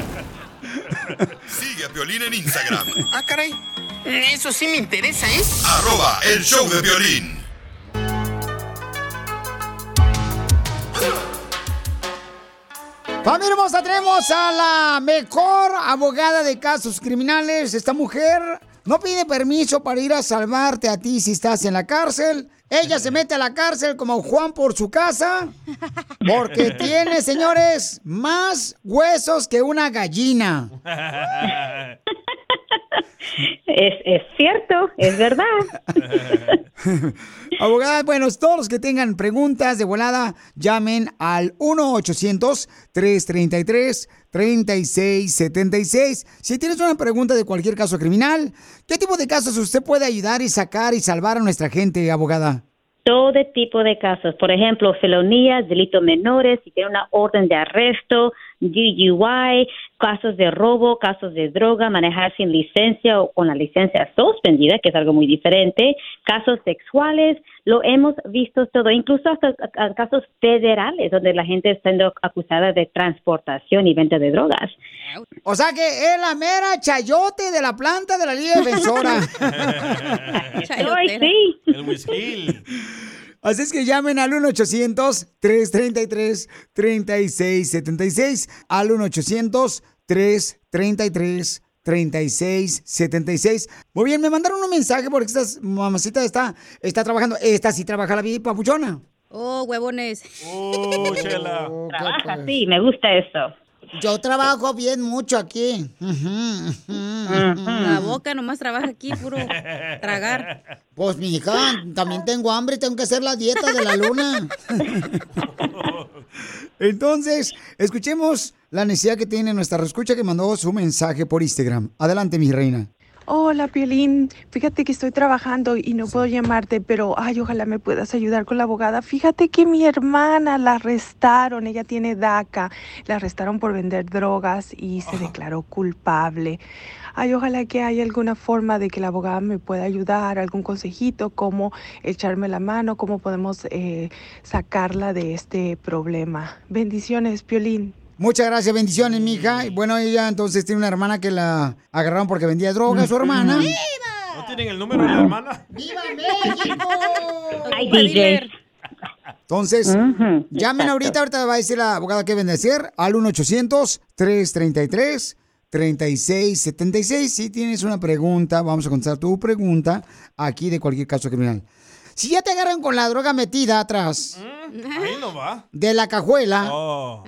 Sigue a Piolín en Instagram,
Ah, caray. Eso sí me interesa, ¿eh?
arroba el show de violín.
Familia hermosa, tenemos a la mejor abogada de casos criminales. Esta mujer no pide permiso para ir a salvarte a ti si estás en la cárcel. Ella se mete a la cárcel como Juan por su casa. Porque [laughs] tiene, señores, más huesos que una gallina. [laughs]
Es, es cierto, es verdad. [laughs]
Abogada, bueno, todos los que tengan preguntas de volada, llamen al 1-800-333-3676. Si tienes una pregunta de cualquier caso criminal, ¿qué tipo de casos usted puede ayudar y sacar y salvar a nuestra gente, abogada?
Todo tipo de casos, por ejemplo, felonías, delitos menores, si tiene una orden de arresto, DUI, casos de robo, casos de droga, manejar sin licencia o con la licencia suspendida, que es algo muy diferente, casos sexuales, lo hemos visto todo, incluso hasta casos federales donde la gente está siendo acusada de transportación y venta de drogas.
O sea que es la mera chayote de la planta de la Liga Defensora. [laughs]
Ay, sí.
El whisky.
Así es que llamen al 1-800-333-3676. Al 1-800-333-3676. 3676. Muy bien, me mandaron un mensaje porque esta mamacita está, está trabajando. Esta sí trabaja la vida papuchona.
Oh, huevones.
Oh, Chela.
Trabaja, sí, me gusta eso.
Yo trabajo bien mucho aquí.
La boca nomás trabaja aquí, puro tragar.
Pues, mi hija, también tengo hambre y tengo que hacer la dieta de la luna. Entonces, escuchemos la necesidad que tiene nuestra escucha que mandó su mensaje por Instagram. Adelante, mi reina.
Hola, Piolín. Fíjate que estoy trabajando y no puedo llamarte, pero ay, ojalá me puedas ayudar con la abogada. Fíjate que mi hermana la arrestaron, ella tiene DACA, la arrestaron por vender drogas y se declaró culpable. Ay, ojalá que haya alguna forma de que la abogada me pueda ayudar, algún consejito, cómo echarme la mano, cómo podemos eh, sacarla de este problema. Bendiciones, Piolín.
Muchas gracias, bendiciones, mija. Y bueno, ella entonces tiene una hermana que la agarraron porque vendía droga, su hermana.
¿No tienen el número de la hermana?
¡Viva [laughs] México!
Ay, DJ.
Entonces, llamen ahorita, ahorita va a decir la abogada que bendecir al 1-800-333-3676. Si tienes una pregunta, vamos a contestar tu pregunta aquí de cualquier caso criminal. Si ya te agarran con la droga metida atrás
Ahí no va.
de la cajuela
Oh.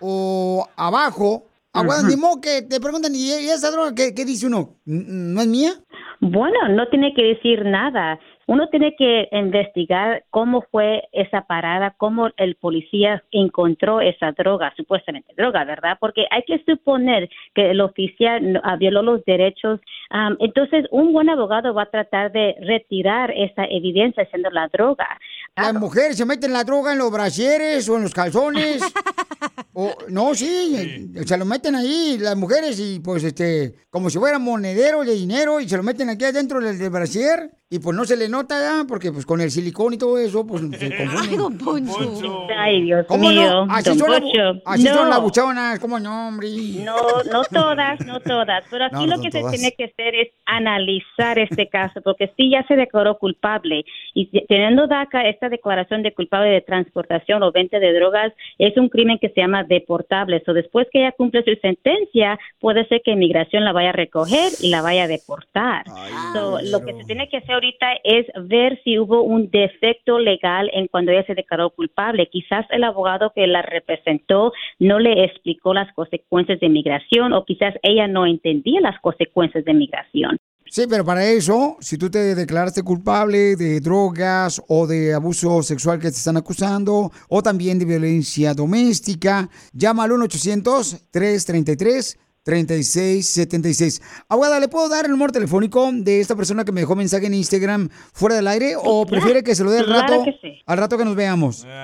o abajo, aguantan, ni modo que te preguntan, ¿y esa droga qué, qué dice uno? ¿N- ¿No es mía?
Bueno, no tiene que decir nada. Uno tiene que investigar cómo fue esa parada, cómo el policía encontró esa droga, supuestamente droga, ¿verdad? Porque hay que suponer que el oficial no- ah, violó los derechos. Am, entonces, un buen abogado va a tratar de retirar esa evidencia siendo la droga.
Las mujeres se meten la droga en los brasieres o en los calzones. [laughs] o, no, sí, se lo meten ahí las mujeres y pues este, como si fuera monedero de dinero y se lo meten aquí adentro del, del brasier y pues no se le nota ya porque pues con el silicón y todo eso pues se confunde. [laughs]
Ay, don Poncho. Ay, Dios
¿Cómo
mío.
no? Así
don
son, la-
Poncho.
así son
No.
las buchonas, ¿cómo no, hombre?
No, no todas, no todas, pero aquí
No, no
lo
son
que se
todas.
tiene que hacer es analizar este caso, porque sí ya se declaró culpable y te- teniendo DACA, esta declaración de culpable de transportación o venta de drogas es un crimen que se llama deportable. O después que ella cumple su sentencia, puede ser que inmigración la vaya a recoger y la vaya a deportar. So, lo que se tiene que hacer ahorita es ver si hubo un defecto legal en cuando ella se declaró culpable. Quizás el abogado que la representó no le explicó las consecuencias de inmigración o quizás ella no entendía las consecuencias de inmigración.
Sí, pero para eso, si tú te declaraste culpable de drogas o de abuso sexual que te están acusando, o también de violencia doméstica, llama al 1-800-333-3676. Abogada, ¿le puedo dar el número telefónico de esta persona que me dejó mensaje en Instagram fuera del aire? ¿O prefiere que se lo dé al
Claro
rato,
que sí.
al rato que nos veamos?
No, no,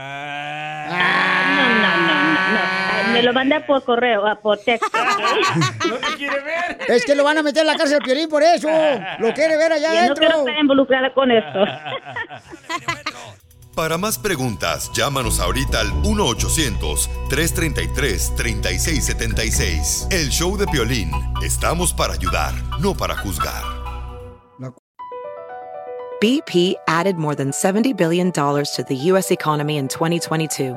no, no, no. Ay, Me lo manda por correo, por texto. [laughs]
Es que lo van a meter en la cárcel Piolín por eso. Lo quiere ver allá
Yo no
adentro.
quiero involucrada con esto. [laughs]
Para más preguntas, llámanos ahorita al 1-800-333-3676. El show de Piolín. Estamos para ayudar, no para juzgar.
BP added more than $70 billion to the U.S. economy in 2022.